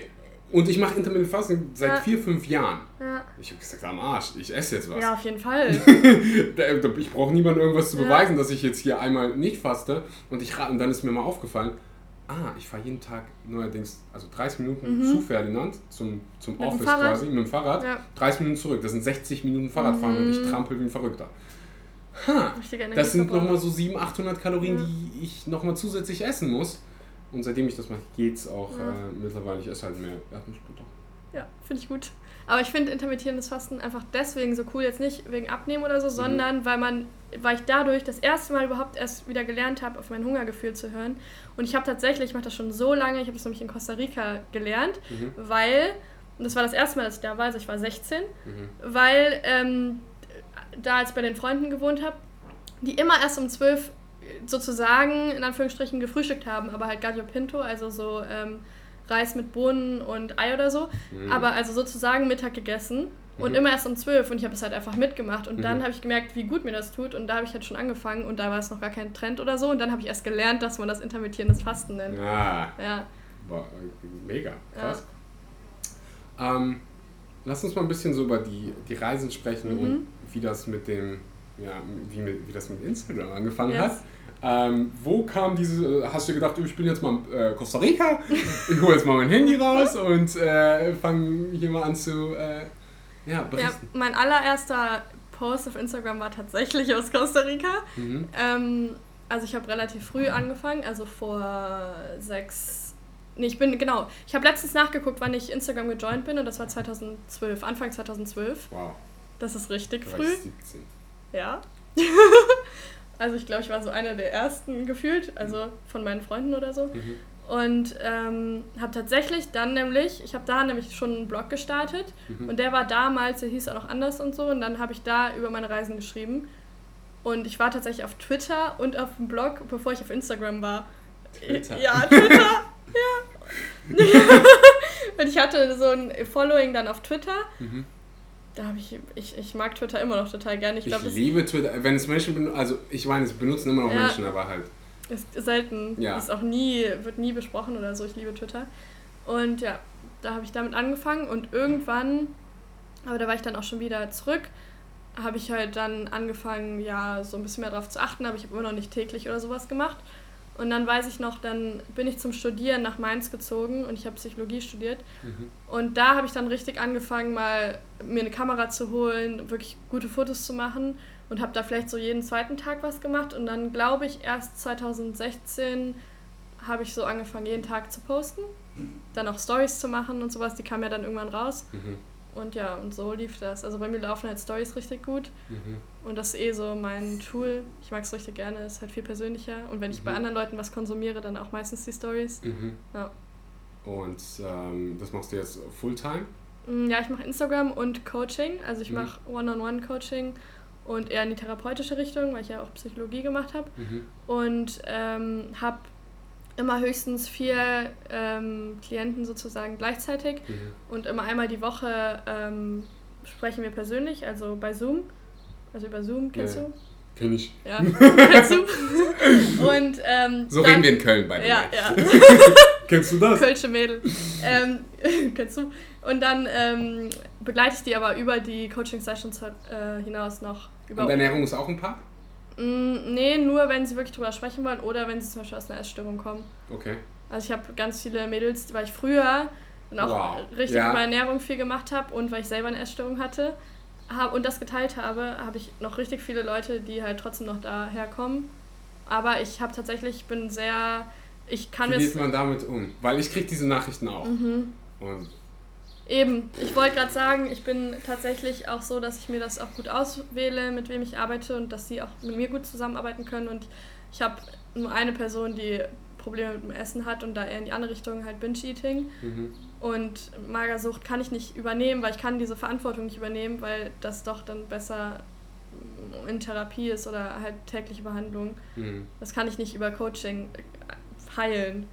Und ich mache Intermittent Fasting seit ja. vier, fünf Jahren. Ja. Ich habe gesagt, am Arsch, ich esse jetzt was. Ja, auf jeden Fall. ich brauche niemandem irgendwas zu beweisen, ja. dass ich jetzt hier einmal nicht faste. Und, ich, und dann ist mir mal aufgefallen, ah, ich fahre jeden Tag neuerdings, also 30 Minuten mhm. zu Ferdinand, zum, zum mit Office quasi, mit dem Fahrrad. Ja. 30 Minuten zurück. Das sind 60 Minuten Fahrradfahren mhm. und ich trampel wie ein Verrückter. Ha, das sind nochmal so 700, 800 Kalorien, die ich nochmal zusätzlich essen muss. Und seitdem ich das mache, geht's auch ja. äh, mittlerweile. Ich esse halt mehr Erdnussbutter. Ja, finde ich gut. Aber ich finde intermittierendes Fasten einfach deswegen so cool, jetzt nicht wegen Abnehmen oder so, mhm. sondern weil man, weil ich dadurch das erste Mal überhaupt erst wieder gelernt habe, auf mein Hungergefühl zu hören. Und ich habe tatsächlich, ich mache das schon so lange, ich habe das nämlich in Costa Rica gelernt, mhm. weil, und das war das erste Mal, dass ich da war, also ich war 16, mhm. weil ähm, da als ich bei den Freunden gewohnt habe, die immer erst um 12 sozusagen in Anführungsstrichen gefrühstückt haben, aber halt Gallo Pinto, also so ähm, Reis mit Bohnen und Ei oder so, mhm. aber also sozusagen Mittag gegessen und mhm. immer erst um zwölf und ich habe es halt einfach mitgemacht und mhm. dann habe ich gemerkt, wie gut mir das tut und da habe ich halt schon angefangen und da war es noch gar kein Trend oder so und dann habe ich erst gelernt, dass man das intermittierendes Fasten nennt. Ja. ja. Boah, mega, krass. Ja. Ähm, lass uns mal ein bisschen so über die, die Reisen sprechen und mhm. wie das mit dem, ja, wie, wie das mit Instagram angefangen yes. hat. Ähm, wo kam diese, hast du gedacht, ich bin jetzt mal in äh, Costa Rica, ich hole jetzt mal mein Handy raus und äh, fange hier mal an zu äh, ja, berichten. Ja, mein allererster Post auf Instagram war tatsächlich aus Costa Rica. Mhm. Ähm, also ich habe relativ früh angefangen, also vor sechs, nee, ich bin, genau, ich habe letztens nachgeguckt, wann ich Instagram gejoint bin und das war 2012, Anfang 2012. Wow. Das ist richtig früh. 17. Ja. Also ich glaube, ich war so einer der ersten gefühlt, also von meinen Freunden oder so. Mhm. Und ähm, habe tatsächlich dann nämlich, ich habe da nämlich schon einen Blog gestartet mhm. und der war damals, der hieß auch noch anders und so und dann habe ich da über meine Reisen geschrieben. Und ich war tatsächlich auf Twitter und auf dem Blog, bevor ich auf Instagram war. Twitter. Ja, Twitter. ja. und ich hatte so ein Following dann auf Twitter. Mhm da habe ich, ich, ich mag Twitter immer noch total gerne. Ich, glaub, ich liebe Twitter, wenn es Menschen benutzen, also ich meine, es benutzen immer noch ja, Menschen, aber halt. Ist selten. Ja. Ist auch nie, wird nie besprochen oder so. Ich liebe Twitter. Und ja, da habe ich damit angefangen und irgendwann, aber da war ich dann auch schon wieder zurück, habe ich halt dann angefangen, ja, so ein bisschen mehr darauf zu achten, aber ich habe immer noch nicht täglich oder sowas gemacht. Und dann weiß ich noch, dann bin ich zum Studieren nach Mainz gezogen und ich habe Psychologie studiert. Mhm. Und da habe ich dann richtig angefangen, mal mir eine Kamera zu holen, wirklich gute Fotos zu machen und habe da vielleicht so jeden zweiten Tag was gemacht. Und dann glaube ich erst 2016 habe ich so angefangen, jeden Tag zu posten, dann auch Stories zu machen und sowas. Die kamen ja dann irgendwann raus. Mhm. Und ja, und so lief das. Also bei mir laufen halt Stories richtig gut. Mhm. Und das ist eh so mein Tool. Ich mag es richtig gerne, ist halt viel persönlicher. Und wenn ich mhm. bei anderen Leuten was konsumiere, dann auch meistens die Stories. Mhm. Ja. Und ähm, das machst du jetzt Fulltime? Mm, ja, ich mache Instagram und Coaching. Also ich mhm. mache One-on-One-Coaching und eher in die therapeutische Richtung, weil ich ja auch Psychologie gemacht habe. Mhm. Und ähm, habe immer höchstens vier ähm, Klienten sozusagen gleichzeitig mhm. und immer einmal die Woche ähm, sprechen wir persönlich, also bei Zoom, also über Zoom, kennst ja, du? Kenn ich. Ja, kennst du? Und, ähm, so dann, reden wir in Köln bei Ja, ja. kennst du das? Kölsche Mädel. Ähm, kennst du? Und dann ähm, begleite ich die aber über die Coaching-Sessions äh, hinaus noch. Über Und Ernährung ist auch ein Paar? Mm, nee, nur wenn sie wirklich drüber sprechen wollen oder wenn sie zum Beispiel aus einer Essstörung kommen. Okay. Also ich habe ganz viele Mädels, weil ich früher dann auch wow. richtig ja. über Ernährung viel gemacht habe und weil ich selber eine Essstörung hatte hab, und das geteilt habe, habe ich noch richtig viele Leute, die halt trotzdem noch daher kommen. Aber ich habe tatsächlich, bin sehr, ich kann Wie geht man damit um? Weil ich kriege diese Nachrichten auch. Mhm. Und Eben, ich wollte gerade sagen, ich bin tatsächlich auch so, dass ich mir das auch gut auswähle, mit wem ich arbeite und dass sie auch mit mir gut zusammenarbeiten können. Und ich habe nur eine Person, die Probleme mit dem Essen hat und da eher in die andere Richtung halt Binge-Eating. Mhm. Und Magersucht kann ich nicht übernehmen, weil ich kann diese Verantwortung nicht übernehmen, weil das doch dann besser in Therapie ist oder halt tägliche Behandlung. Mhm. Das kann ich nicht über Coaching heilen.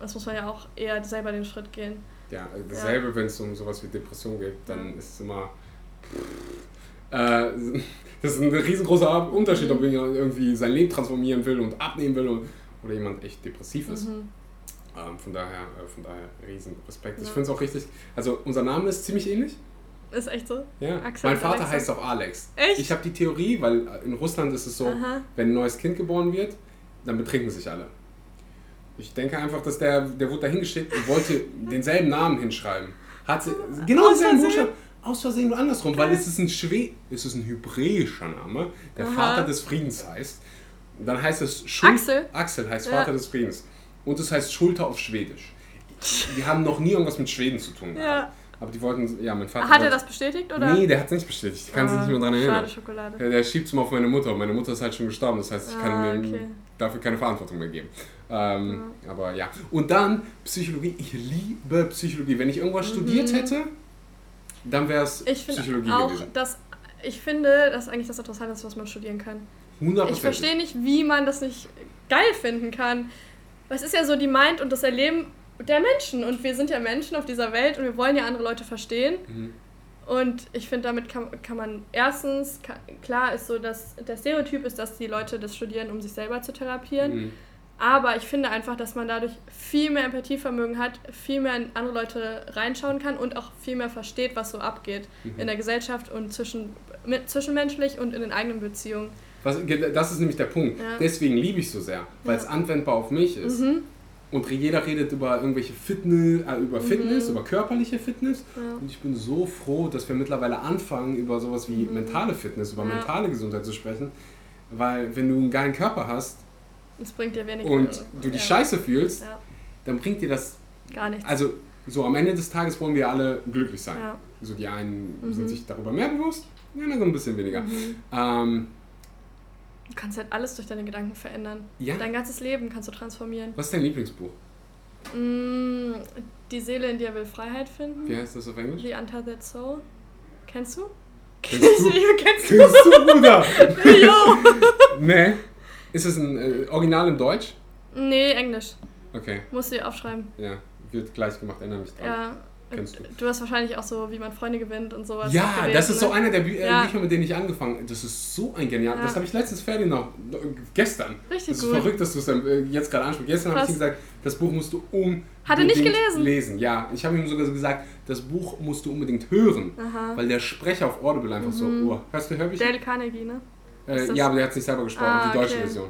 Das muss man ja auch eher selber den Schritt gehen. Ja, dasselbe, ja. wenn es um sowas wie Depression geht, dann ist es immer. Äh, das ist ein riesengroßer Unterschied, ob jemand irgendwie sein Leben transformieren will und abnehmen will und, oder jemand echt depressiv ist. Mhm. Ähm, von daher, äh, von daher riesen Respekt. Ja. Ich finde es auch richtig. Also unser Name ist ziemlich ähnlich. Ist echt so? Ja. Axel mein Vater heißt auch Alex. Echt? Ich habe die Theorie, weil in Russland ist es so, Aha. wenn ein neues Kind geboren wird, dann betrinken sich alle. Ich denke einfach, dass der, der wurde da hingeschickt und wollte denselben Namen hinschreiben. Hat genau denselben Buchstaben. Aus Versehen nur andersrum, weil es ist ein Schwe es ist ein hebräischer Name, der Aha. Vater des Friedens heißt. Und dann heißt es Schul Axel. Axel heißt ja. Vater des Friedens. Und es heißt Schulter auf Schwedisch. Wir haben noch nie irgendwas mit Schweden zu tun gehabt. Ja. Aber die wollten, ja, mein Vater. Hat er das bestätigt oder? Nee, der hat es nicht bestätigt. Ich kann sich ah, nicht mehr daran erinnern. Schade Schokolade. Der, der schiebt es mal auf meine Mutter. Meine Mutter ist halt schon gestorben, das heißt, ich kann ah, okay. ihm dafür keine Verantwortung mehr geben. Ähm, ja. Aber ja. Und dann Psychologie. Ich liebe Psychologie. Wenn ich irgendwas mhm. studiert hätte, dann wäre es Psychologie auch, gewesen. Dass, ich finde, das ist eigentlich das Interessanteste, was man studieren kann. 100%. Ich verstehe nicht, wie man das nicht geil finden kann. Weil es ist ja so die Mind und das Erleben der Menschen. Und wir sind ja Menschen auf dieser Welt und wir wollen ja andere Leute verstehen. Mhm. Und ich finde, damit kann, kann man erstens, kann, klar ist so, dass der Stereotyp ist, dass die Leute das studieren, um sich selber zu therapieren. Mhm. Aber ich finde einfach, dass man dadurch viel mehr Empathievermögen hat, viel mehr in andere Leute reinschauen kann und auch viel mehr versteht, was so abgeht mhm. in der Gesellschaft und zwischen, mit, zwischenmenschlich und in den eigenen Beziehungen. Was, das ist nämlich der Punkt. Ja. Deswegen liebe ich so sehr, weil ja. es anwendbar auf mich ist. Mhm. Und jeder redet über irgendwelche Fitness, äh, über mhm. Fitness, über körperliche Fitness. Ja. Und ich bin so froh, dass wir mittlerweile anfangen, über sowas wie mhm. mentale Fitness, über mentale Gesundheit zu sprechen. Weil wenn du einen geilen Körper hast bringt dir wenig und du dich ja. scheiße fühlst, dann bringt dir das gar nichts. Also so am Ende des Tages wollen wir alle glücklich sein. So die einen mhm. sind sich darüber mehr bewusst, die anderen so ein bisschen weniger. Mhm. Ähm, Du kannst halt alles durch deine Gedanken verändern. Ja. Dein ganzes Leben kannst du transformieren. Was ist dein Lieblingsbuch? Mm, die Seele, in dir will Freiheit finden. Wie heißt das auf Englisch? The Untethered Soul. Kennst du? Kennst du? Kennst du? Kennst du, Bruder? jo. nee. Ist es ein äh, Original in Deutsch? Nee, Englisch. Okay. Musst du dir aufschreiben. Ja, wird gleich gemacht, erinnere mich dran. Ja, Kennst du. Du hast wahrscheinlich auch so, wie man Freunde gewinnt und sowas. Ja, gelesen, das ist so ne? einer der Bü äh, ja. Bücher, mit denen ich angefangen habe. Das ist so ein genial. Ja. Das habe ich letztens fertig noch, gestern. Richtig Das ist gut. verrückt, dass du es äh, jetzt gerade ansprichst. Gestern habe ich ihm gesagt, das Buch musst du um. Hat er nicht gelesen? Lesen, ja. Ich habe ihm sogar gesagt, das Buch musst du unbedingt hören. Aha. Weil der Sprecher auf Audible einfach mhm. so, oh, hörst du Hörbücher? Dale Carnegie, ne? Äh, ja, aber der hat es nicht selber gesprochen, ah, die deutsche okay. Version.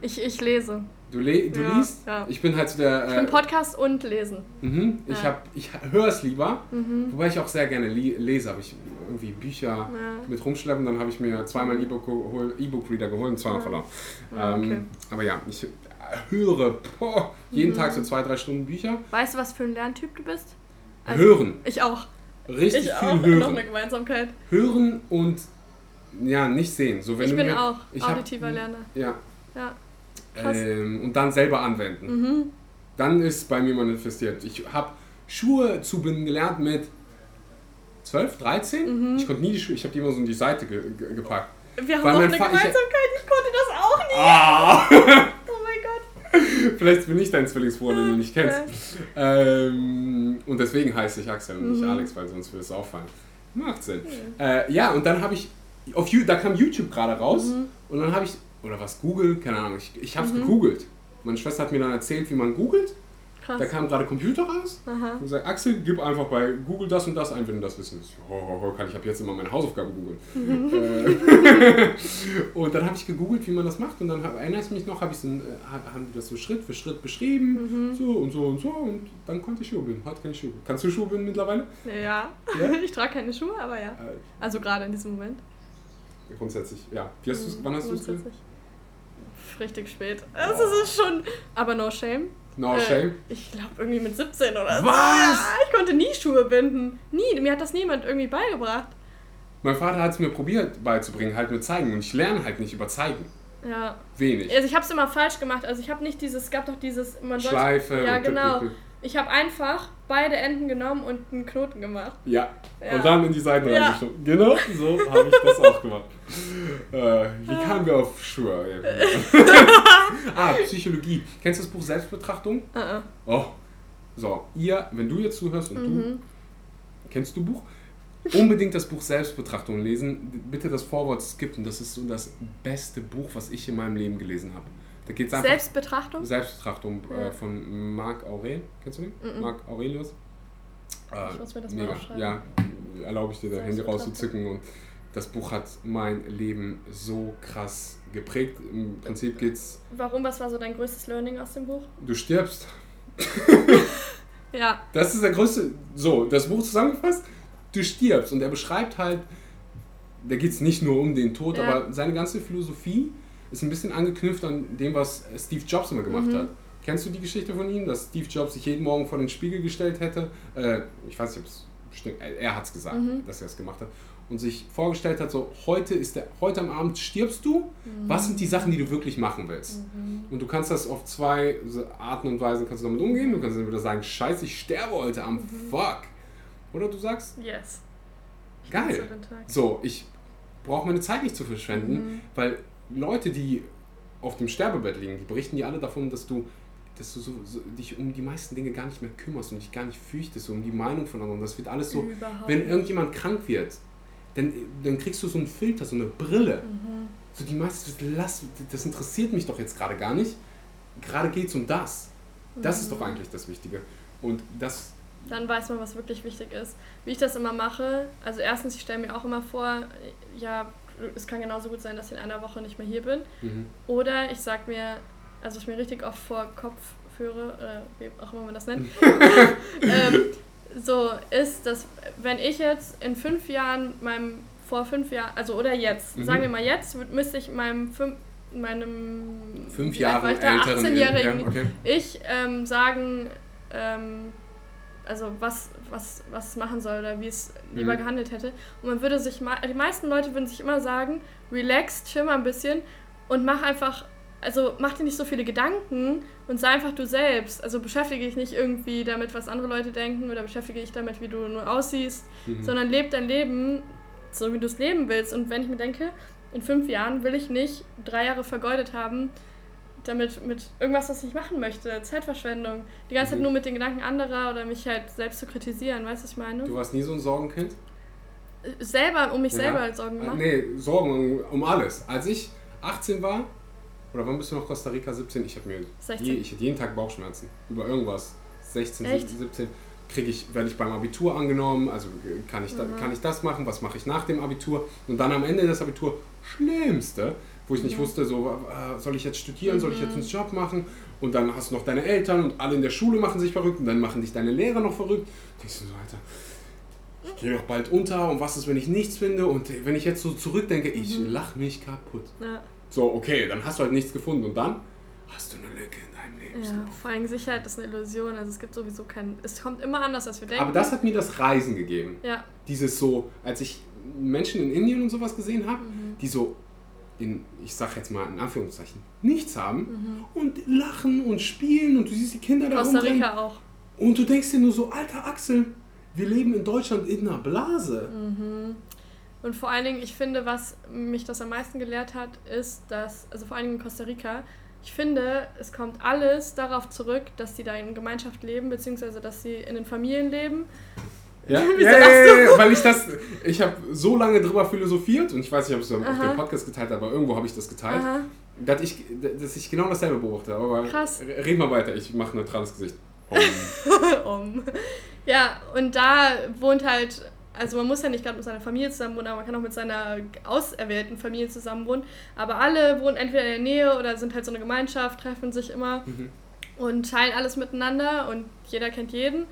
Ich, ich lese. Du, le du ja, liest? Ja. Ich bin halt so der. Äh, ich bin Podcast und lesen. Mhm. Ich, ja. ich höre es lieber, mhm. wobei ich auch sehr gerne lese. Habe ich irgendwie Bücher ja. mit rumschleppen, dann habe ich mir zweimal E-Book-Reader geholt und zweimal verloren. Ähm, okay. Aber ja, ich, höre boah, jeden mhm. Tag so zwei, drei Stunden Bücher. Weißt du, was für ein Lerntyp du bist? Also, hören. Ich auch. Richtig ich viel auch. hören. Noch eine Gemeinsamkeit. Hören und ja, nicht sehen. So, wenn ich bin mir, auch ich auditiver hab, Lerner. Ja. Ja. Ähm, und dann selber anwenden. Mhm. Dann ist bei mir manifestiert. Ich habe Schuhe zubinden gelernt mit 12, 13. Mhm. Ich konnte nie die Schuhe, ich habe die immer so in die Seite ge ge gepackt. Wir haben auch eine Gemeinsamkeit, ich, ich, konnte das auch nie. Ah. oh mein Gott. Vielleicht bin ich dein Zwillingsbruder, den du nicht kennst. Ähm, und deswegen heiße ich Axel und nicht mhm. Alex, weil sonst würde es auffallen. Macht Sinn. Mhm. Äh, ja, und dann habe ich, auf, da kam YouTube gerade raus mhm. und dann habe ich, oder was, Google, keine Ahnung, ich, ich habe es mhm. gegoogelt. Meine Schwester hat mir dann erzählt, wie man googelt Krass. Da kam gerade Computer raus Aha. und sagt, Axel, gib einfach bei Google das und das ein, wenn du das wissen willst. Oh, oh, oh, kann ich ab jetzt immer meine Hausaufgaben googeln. Mhm. Äh, und dann habe ich gegoogelt, wie man das macht und dann erinnere ich mich noch, hab so, äh, haben die das so Schritt für Schritt beschrieben, mhm. so und so und so und dann konnte ich Schuhe binden. Hat keine Schuhe. Kannst du Schuhe binden mittlerweile? Ja, ja? ich trage keine Schuhe, aber ja. Äh, also gerade in diesem Moment. Grundsätzlich, ja. Wie hast mhm, wann hast du es Richtig spät. Also es ist schon, aber no shame. No äh, shame? Ich glaube irgendwie mit 17 oder so. Was? Ich konnte nie Schuhe binden. Nie. Mir hat das niemand irgendwie beigebracht. Mein Vater hat es mir probiert beizubringen, halt nur zeigen. Und ich lerne halt nicht über zeigen. Ja. Wenig. Also ich habe es immer falsch gemacht. Also ich habe nicht dieses, es gab doch dieses... Man Schleife. Sollte, ja, genau. Ich habe einfach beide Enden genommen und einen Knoten gemacht. Ja. ja. Und dann in die Seiten ja. reingeschoben. Genau, so habe ich das auch gemacht. Äh, wie kamen wir auf Schuhe? ah, Psychologie. Kennst du das Buch Selbstbetrachtung? Uh -uh. Oh. So, ihr, wenn du jetzt zuhörst und mhm. du, kennst du Buch? Unbedingt das Buch Selbstbetrachtung lesen. Bitte das Vorwort skippen. Das ist so das beste Buch, was ich in meinem Leben gelesen habe. Da geht's einfach Selbstbetrachtung? Selbstbetrachtung äh, ja. von Marc Aurel. Kennst du den? Mm -mm. Marc Aurelius. Äh, ich muss mir das mega. mal Ja, erlaube ich dir, da Handy rauszuzücken. Und das Buch hat mein Leben so krass geprägt. Im Prinzip geht's. Warum? Was war so dein größtes Learning aus dem Buch? Du stirbst. ja. Das ist der größte. So, das Buch zusammengefasst. Du stirbst. Und er beschreibt halt, da geht es nicht nur um den Tod, ja. aber seine ganze Philosophie ist ein bisschen angeknüpft an dem, was Steve Jobs immer gemacht mhm. hat. Kennst du die Geschichte von ihm, dass Steve Jobs sich jeden Morgen vor den Spiegel gestellt hätte? Äh, ich weiß nicht, ob es stimmt. Er hat es gesagt, mhm. dass er es gemacht hat. Und sich vorgestellt hat, so heute ist der, heute am Abend stirbst du. Mhm. Was sind die Sachen, die du wirklich machen willst? Mhm. Und du kannst das auf zwei Arten und Weisen kannst du damit umgehen. Du kannst entweder sagen, scheiße, ich sterbe heute am mhm. Fuck. Oder du sagst, yes. Geil. So, ich brauche meine Zeit nicht zu verschwenden, mhm. weil Leute, die auf dem Sterbebett liegen, die berichten dir alle davon, dass du, dass du so, so, dich um die meisten Dinge gar nicht mehr kümmerst und dich gar nicht fürchtest, um die Meinung von anderen. Das wird alles so, Überhaupt. wenn irgendjemand krank wird, dann, dann kriegst du so einen Filter, so eine Brille. Mhm. So die meisten, lass, das interessiert mich doch jetzt gerade gar nicht. Gerade geht es um das. Das mhm. ist doch eigentlich das Wichtige. Und das. Dann weiß man, was wirklich wichtig ist. Wie ich das immer mache, also erstens, ich stelle mir auch immer vor, ja, es kann genauso gut sein, dass ich in einer Woche nicht mehr hier bin. Mhm. Oder ich sage mir, also ich mir richtig oft vor Kopf führe, oder wie auch immer man das nennt, ähm, so ist, dass wenn ich jetzt in fünf Jahren meinem, vor fünf Jahren, also oder jetzt, mhm. sagen wir mal jetzt, müsste ich meinem fünf, meinem fünf Jahre älteren 18-jährigen ja, okay. ich ähm, sagen, ähm, also was, was, was es machen soll oder wie es lieber mhm. gehandelt hätte. Und man würde sich, die meisten Leute würden sich immer sagen, relax, chill mal ein bisschen und mach einfach, also mach dir nicht so viele Gedanken und sei einfach du selbst. Also beschäftige dich nicht irgendwie damit, was andere Leute denken oder beschäftige dich damit, wie du nur aussiehst, mhm. sondern lebe dein Leben so, wie du es leben willst. Und wenn ich mir denke, in fünf Jahren will ich nicht drei Jahre vergeudet haben, damit mit irgendwas, was ich machen möchte. Zeitverschwendung. Die ganze mhm. Zeit nur mit den Gedanken anderer oder mich halt selbst zu kritisieren. Weißt du, was ich meine? Du warst nie so ein Sorgenkind? Selber, um mich ja. selber halt Sorgen gemacht? Nee, Sorgen um, um, alles. Als ich 18 war, oder wann bist du noch Costa Rica 17? Ich hatte mir je, ich hatte jeden Tag Bauchschmerzen. Über irgendwas. 16, Echt? 17 kriege ich, werde ich beim Abitur angenommen, also kann ich, da, mhm. kann ich das machen, was mache ich nach dem Abitur und dann am Ende des Abitur, schlimmste, wo ich nicht wusste, so, äh, soll ich jetzt studieren, mhm. soll ich jetzt einen Job machen? Und dann hast du noch deine Eltern und alle in der Schule machen sich verrückt und dann machen dich deine Lehrer noch verrückt. Denkst du so, Alter, ich gehe doch bald unter und was ist, wenn ich nichts finde? Und wenn ich jetzt so zurückdenke, ich mhm. lach mich kaputt. Ja. So, okay, dann hast du halt nichts gefunden und dann hast du eine Lücke in deinem Leben. Ja, vor allem Sicherheit ist eine Illusion. Also es gibt sowieso keinen. Es kommt immer anders, als wir denken. Aber das hat mir das Reisen gegeben. Ja. Dieses so, als ich Menschen in Indien und sowas gesehen habe, mhm. die so in, ich sag jetzt mal in Anführungszeichen, nichts haben mhm. und lachen und spielen und du siehst die Kinder da Costa Rica auch. Und du denkst dir nur so, alter Axel, wir leben in Deutschland in einer Blase. Mhm. Und vor allen Dingen, ich finde, was mich das am meisten gelehrt hat, ist, dass, also vor allen Dingen in Costa Rica, ich finde, es kommt alles darauf zurück, dass sie da in Gemeinschaft leben, beziehungsweise dass sie in den Familien leben. Ja, ja, ja, ja, weil ich das, ich habe so lange drüber philosophiert und ich weiß nicht, ob ich es auf dem Podcast geteilt habe, aber irgendwo habe ich das geteilt, dass ich, dass ich genau dasselbe beobachte. Aber Krass. red mal weiter, ich mache ein neutrales Gesicht. Um. um. Ja, und da wohnt halt also man muss ja nicht gerade mit seiner Familie zusammen wohnen, aber man kann auch mit seiner auserwählten Familie zusammen wohnen. Aber alle wohnen entweder in der Nähe oder sind halt so eine Gemeinschaft, treffen sich immer mhm. und teilen alles miteinander und jeder kennt jeden.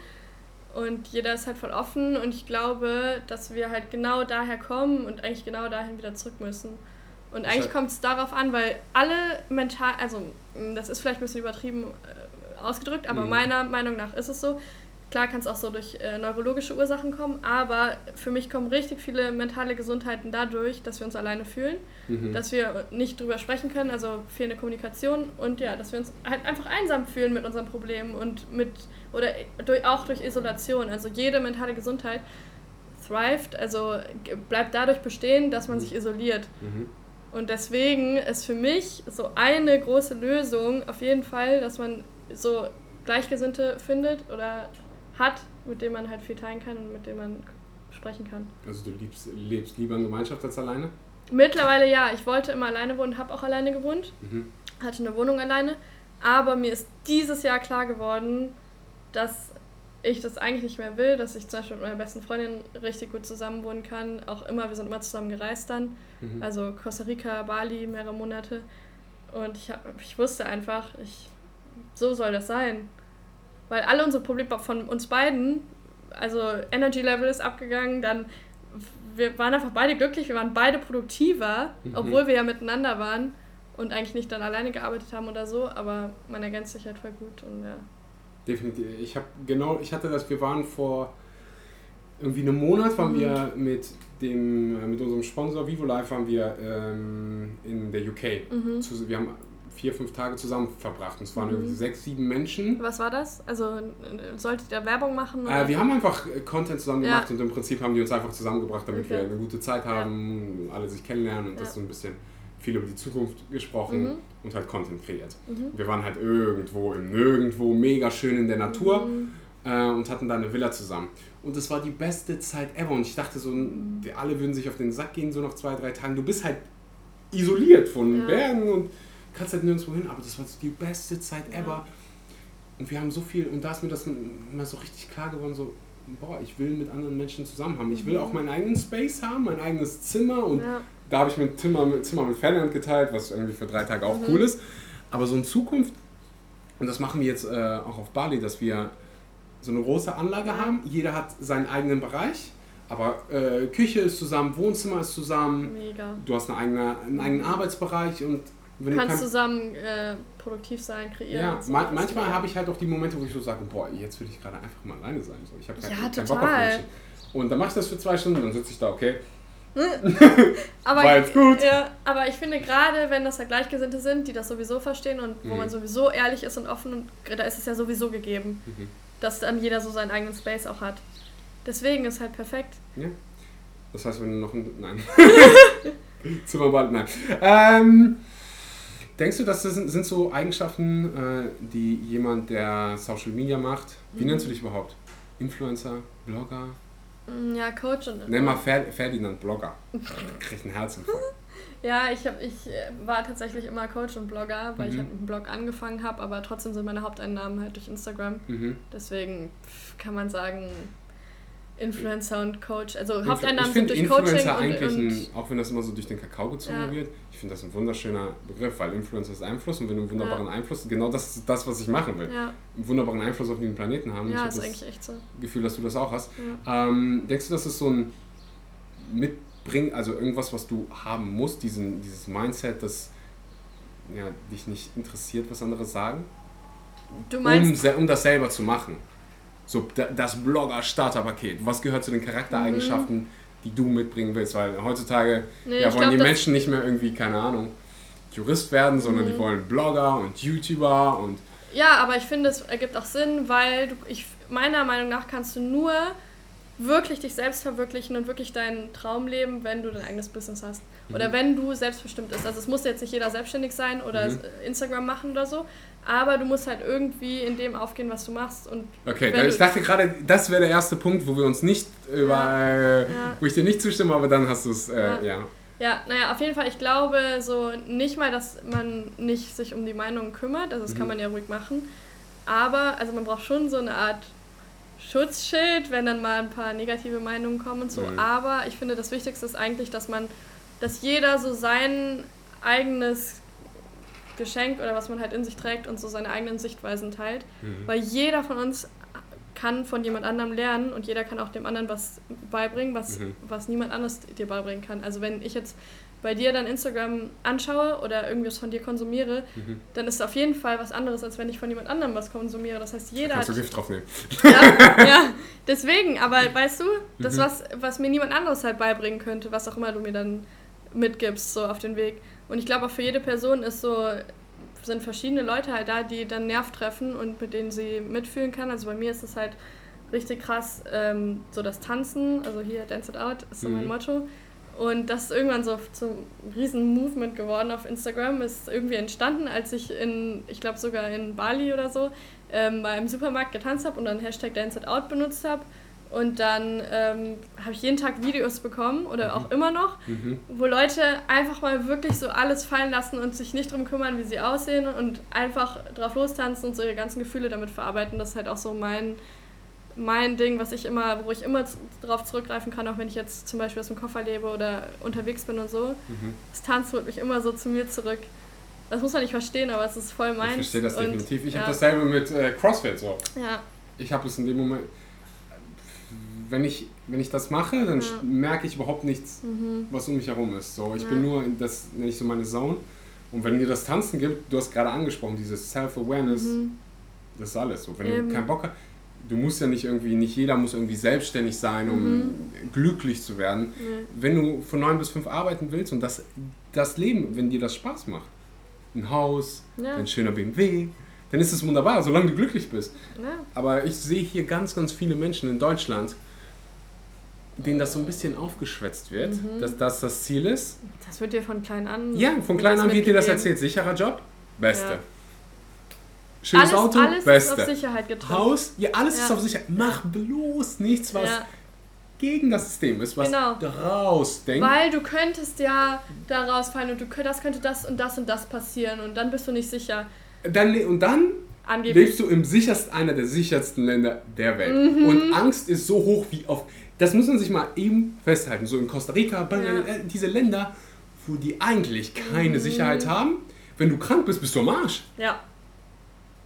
Und jeder ist halt voll offen und ich glaube, dass wir halt genau daher kommen und eigentlich genau dahin wieder zurück müssen. Und eigentlich kommt es darauf an, weil alle mental, also das ist vielleicht ein bisschen übertrieben äh, ausgedrückt, aber mhm. meiner Meinung nach ist es so, Klar kann es auch so durch äh, neurologische Ursachen kommen, aber für mich kommen richtig viele mentale Gesundheiten dadurch, dass wir uns alleine fühlen, mhm. dass wir nicht drüber sprechen können, also fehlende Kommunikation und ja, dass wir uns halt einfach einsam fühlen mit unseren Problemen und mit, oder durch, auch durch Isolation. Also jede mentale Gesundheit thrived, also bleibt dadurch bestehen, dass man mhm. sich isoliert. Mhm. Und deswegen ist für mich so eine große Lösung auf jeden Fall, dass man so Gleichgesinnte findet oder hat, mit dem man halt viel teilen kann und mit dem man sprechen kann. Also du liebst, lebst lieber in Gemeinschaft als alleine? Mittlerweile ja. Ich wollte immer alleine wohnen, habe auch alleine gewohnt, mhm. hatte eine Wohnung alleine. Aber mir ist dieses Jahr klar geworden, dass ich das eigentlich nicht mehr will, dass ich zum Beispiel mit meiner besten Freundin richtig gut zusammen wohnen kann. Auch immer, wir sind immer zusammen gereist dann. Mhm. Also Costa Rica, Bali, mehrere Monate. Und ich, hab, ich wusste einfach, ich, so soll das sein. Weil alle unsere Probleme von uns beiden, also Energy Level ist abgegangen, dann wir waren einfach beide glücklich, wir waren beide produktiver, mhm. obwohl wir ja miteinander waren und eigentlich nicht dann alleine gearbeitet haben oder so, aber man ergänzt sich halt voll gut und ja. Definitiv. Ich habe genau, ich hatte das, wir waren vor irgendwie einem Monat waren mhm. wir mit dem äh, mit unserem Sponsor Vivo Life waren wir ähm, in der UK. Mhm. wir haben vier, fünf Tage zusammen verbracht. Und es waren mhm. irgendwie sechs, sieben Menschen. Was war das? Also solltet ihr Werbung machen? Äh, wir haben einfach äh, Content zusammen gemacht ja. und im Prinzip haben die uns einfach zusammengebracht, damit okay. wir eine gute Zeit haben, ja. alle sich kennenlernen und ja. das so ein bisschen viel über die Zukunft gesprochen mhm. und halt Content kreiert. Mhm. Wir waren halt irgendwo im Nirgendwo, mega schön in der Natur mhm. äh, und hatten da eine Villa zusammen. Und es war die beste Zeit ever. Und ich dachte so, mhm. alle würden sich auf den Sack gehen, so nach zwei, drei Tagen. Du bist halt isoliert von Bergen und kannst halt nirgendwo hin, aber das war die beste Zeit ever. Und wir haben so viel, und da ist mir das mal so richtig klar geworden, so, boah, ich will mit anderen Menschen zusammen haben. Ich will auch meinen eigenen Space haben, mein eigenes Zimmer und ja. da habe ich mir ein Zimmer mit, Zimmer mit Ferdinand geteilt, was irgendwie für drei Tage auch mhm. cool ist. Aber so in Zukunft, und das machen wir jetzt äh, auch auf Bali, dass wir so eine große Anlage ja. haben. Jeder hat seinen eigenen Bereich. Aber äh, Küche ist zusammen, Wohnzimmer ist zusammen. Mega. Du hast eine eigene, einen eigenen Arbeitsbereich und wenn kannst kein... zusammen äh, produktiv sein, kreieren. Ja, so ma manchmal habe ich halt auch die Momente, wo ich so sage, boah, jetzt würde ich gerade einfach mal alleine sein. So, ich habe keinen, ja, keinen Bock auf Menschen. Und dann mache ich das für zwei Stunden, dann sitze ich da, okay. aber, War jetzt gut. Ja, aber ich finde gerade, wenn das halt Gleichgesinnte sind, die das sowieso verstehen und wo mhm. man sowieso ehrlich ist und offen, und da ist es ja sowieso gegeben, mhm. dass dann jeder so seinen eigenen Space auch hat. Deswegen ist halt perfekt. Ja. Das heißt, wenn du noch ein. Nein. Zimmerband, nein. Ähm, Denkst du, das sind, sind so Eigenschaften, äh, die jemand, der Social Media macht, wie mhm. nennst du dich überhaupt? Influencer, Blogger? Mm, ja, Coach und. Nenn mal Fer Ferdinand Blogger. Kriegt einen Herzinfarkt. ja, ich, hab, ich äh, war tatsächlich immer Coach und Blogger, weil mhm. ich halt mit dem Blog angefangen habe, aber trotzdem sind meine Haupteinnahmen halt durch Instagram. Mhm. Deswegen kann man sagen, Influencer und Coach. Also Haupteinnahmen sind durch Influencer Coaching eigentlich und, und ein, auch wenn das immer so durch den Kakao gezogen ja. wird, ich finde das ein wunderschöner Begriff, weil Influencer ist Einfluss und wenn du einen wunderbaren ja. Einfluss, genau das ist das, was ich machen will. Ja. Einen wunderbaren Einfluss auf den Planeten haben. Ja, ich ist eigentlich echt so. Gefühl, dass du das auch hast. Ähm, denkst du, das ist so ein Mitbringen, also irgendwas, was du haben musst, diesen, dieses Mindset, dass ja, dich nicht interessiert, was andere sagen. Du meinst. Um, um das selber zu machen. So, das Blogger-Starter-Paket. Was gehört zu den Charaktereigenschaften, mhm. die du mitbringen willst? Weil heutzutage nee, ja, wollen glaub, die Menschen nicht mehr irgendwie, keine Ahnung, Jurist werden, sondern mhm. die wollen Blogger und YouTuber und. Ja, aber ich finde, es ergibt auch Sinn, weil du, ich, meiner Meinung nach kannst du nur wirklich dich selbst verwirklichen und wirklich deinen Traum leben, wenn du dein eigenes Business hast. Oder mhm. wenn du selbstbestimmt bist. Also es muss jetzt nicht jeder selbstständig sein oder mhm. Instagram machen oder so, aber du musst halt irgendwie in dem aufgehen, was du machst. Und okay, ich dachte gerade, das wäre der erste Punkt, wo wir uns nicht über, ja. Äh, ja. wo ich dir nicht zustimme, aber dann hast du es, äh, ja. ja. Ja, naja, auf jeden Fall, ich glaube so nicht mal, dass man nicht sich um die Meinung kümmert, also das mhm. kann man ja ruhig machen, aber also man braucht schon so eine Art Schutzschild, wenn dann mal ein paar negative Meinungen kommen und so. Mhm. Aber ich finde, das Wichtigste ist eigentlich, dass man, dass jeder so sein eigenes Geschenk oder was man halt in sich trägt und so seine eigenen Sichtweisen teilt. Mhm. Weil jeder von uns kann von jemand anderem lernen und jeder kann auch dem anderen was beibringen, was, mhm. was niemand anderes dir beibringen kann. Also wenn ich jetzt bei dir dann Instagram anschaue oder irgendwas von dir konsumiere, mhm. dann ist es auf jeden Fall was anderes, als wenn ich von jemand anderem was konsumiere. Das heißt, jeder Kannst hat... du Gift drauf nehmen. Ja, ja, deswegen. Aber weißt du, das, mhm. was, was mir niemand anderes halt beibringen könnte, was auch immer du mir dann mitgibst, so auf den Weg. Und ich glaube, auch für jede Person ist so, sind verschiedene Leute halt da, die dann Nerv treffen und mit denen sie mitfühlen kann. Also bei mir ist es halt richtig krass, ähm, so das Tanzen, also hier Dance It Out ist so mhm. mein Motto und das ist irgendwann so zum riesen Movement geworden auf Instagram. Ist irgendwie entstanden, als ich in, ich glaube sogar in Bali oder so, ähm, bei einem Supermarkt getanzt habe und dann Hashtag Dance It Out benutzt habe. Und dann ähm, habe ich jeden Tag Videos bekommen oder auch mhm. immer noch, mhm. wo Leute einfach mal wirklich so alles fallen lassen und sich nicht darum kümmern, wie sie aussehen und einfach drauf lostanzen und so ihre ganzen Gefühle damit verarbeiten. Das ist halt auch so mein mein Ding, was ich immer, wo ich immer darauf zurückgreifen kann, auch wenn ich jetzt zum Beispiel aus dem Koffer lebe oder unterwegs bin und so. Mhm. Das Tanzen holt mich immer so zu mir zurück. Das muss man nicht verstehen, aber es ist voll meins. Ich verstehe das definitiv. Ich ja. habe dasselbe mit äh, CrossFit so. Ja. Ich habe es in dem Moment, wenn ich, wenn ich das mache, dann ja. merke ich überhaupt nichts, mhm. was um mich herum ist. So, ich ja. bin nur in das, nenne ich so meine Zone. Und wenn dir das Tanzen gibt, du hast gerade angesprochen, dieses Self-Awareness, mhm. das ist alles so. Wenn Eben. du keinen Bock hast, du musst ja nicht irgendwie, nicht jeder muss irgendwie selbstständig sein, um mhm. glücklich zu werden. Wenn du von neun bis fünf arbeiten willst und das, das Leben, wenn dir das Spaß macht, ein Haus, ja. ein schöner BMW, dann ist es wunderbar, solange du glücklich bist. Ja. Aber ich sehe hier ganz, ganz viele Menschen in Deutschland, denen das so ein bisschen aufgeschwätzt wird, mhm. dass das das Ziel ist. Das wird dir von klein an. Ja, von klein an wird dir das erzählt. Sicherer Job, beste. Ja. Schönes alles, Auto, alles Beste. ist auf Sicherheit getrimmt. Haus, ja, alles ja. ist auf Sicherheit. Mach bloß nichts, was ja. gegen das System ist, was genau. daraus denkt. Weil du könntest ja daraus fallen und du, das könnte das und das und das passieren und dann bist du nicht sicher. Dann, und dann Angeblich. lebst du im sichersten, einer der sichersten Länder der Welt. Mhm. Und Angst ist so hoch wie auf. Das muss man sich mal eben festhalten. So in Costa Rica, ja. diese Länder, wo die eigentlich keine mhm. Sicherheit haben. Wenn du krank bist, bist du am Arsch. Ja.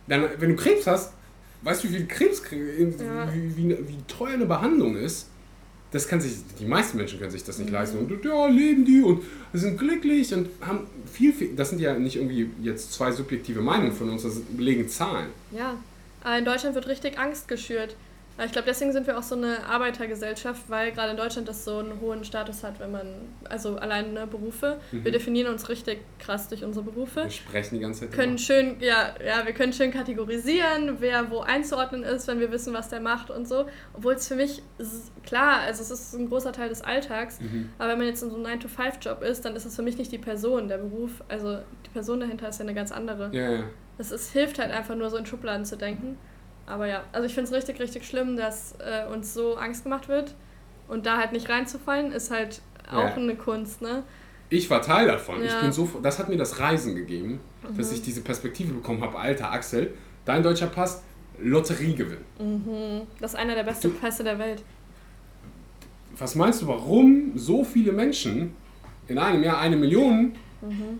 Dann, wenn du Krebs hast, weißt du, wie viel Krebs, ja. wie, wie, wie teuer eine Behandlung ist? Das kann sich, die meisten Menschen können sich das nicht mhm. leisten. Und ja, leben die und sind glücklich und haben viel, viel, das sind ja nicht irgendwie jetzt zwei subjektive Meinungen von uns, das belegen Zahlen. Ja, in Deutschland wird richtig Angst geschürt. Ich glaube, deswegen sind wir auch so eine Arbeitergesellschaft, weil gerade in Deutschland das so einen hohen Status hat, wenn man, also allein ne, Berufe. Mhm. Wir definieren uns richtig krass durch unsere Berufe. Wir sprechen die ganze Zeit. Können schön, ja, ja, wir können schön kategorisieren, wer wo einzuordnen ist, wenn wir wissen, was der macht und so. Obwohl es für mich, klar, also es ist ein großer Teil des Alltags, mhm. aber wenn man jetzt in so einem 9-to-5-Job ist, dann ist es für mich nicht die Person, der Beruf. Also die Person dahinter ist ja eine ganz andere. Ja, ja. Es ist, hilft halt einfach nur so in Schubladen zu denken. Aber ja, also ich finde es richtig, richtig schlimm, dass äh, uns so Angst gemacht wird. Und da halt nicht reinzufallen, ist halt auch ja. eine Kunst, ne? Ich war Teil davon. Ja. Ich bin so, das hat mir das Reisen gegeben, mhm. dass ich diese Perspektive bekommen habe. Alter, Axel, dein deutscher Pass, Lotteriegewinn. Mhm. Das ist einer der besten Pässe der Welt. Was meinst du, warum so viele Menschen in einem Jahr eine Million mhm.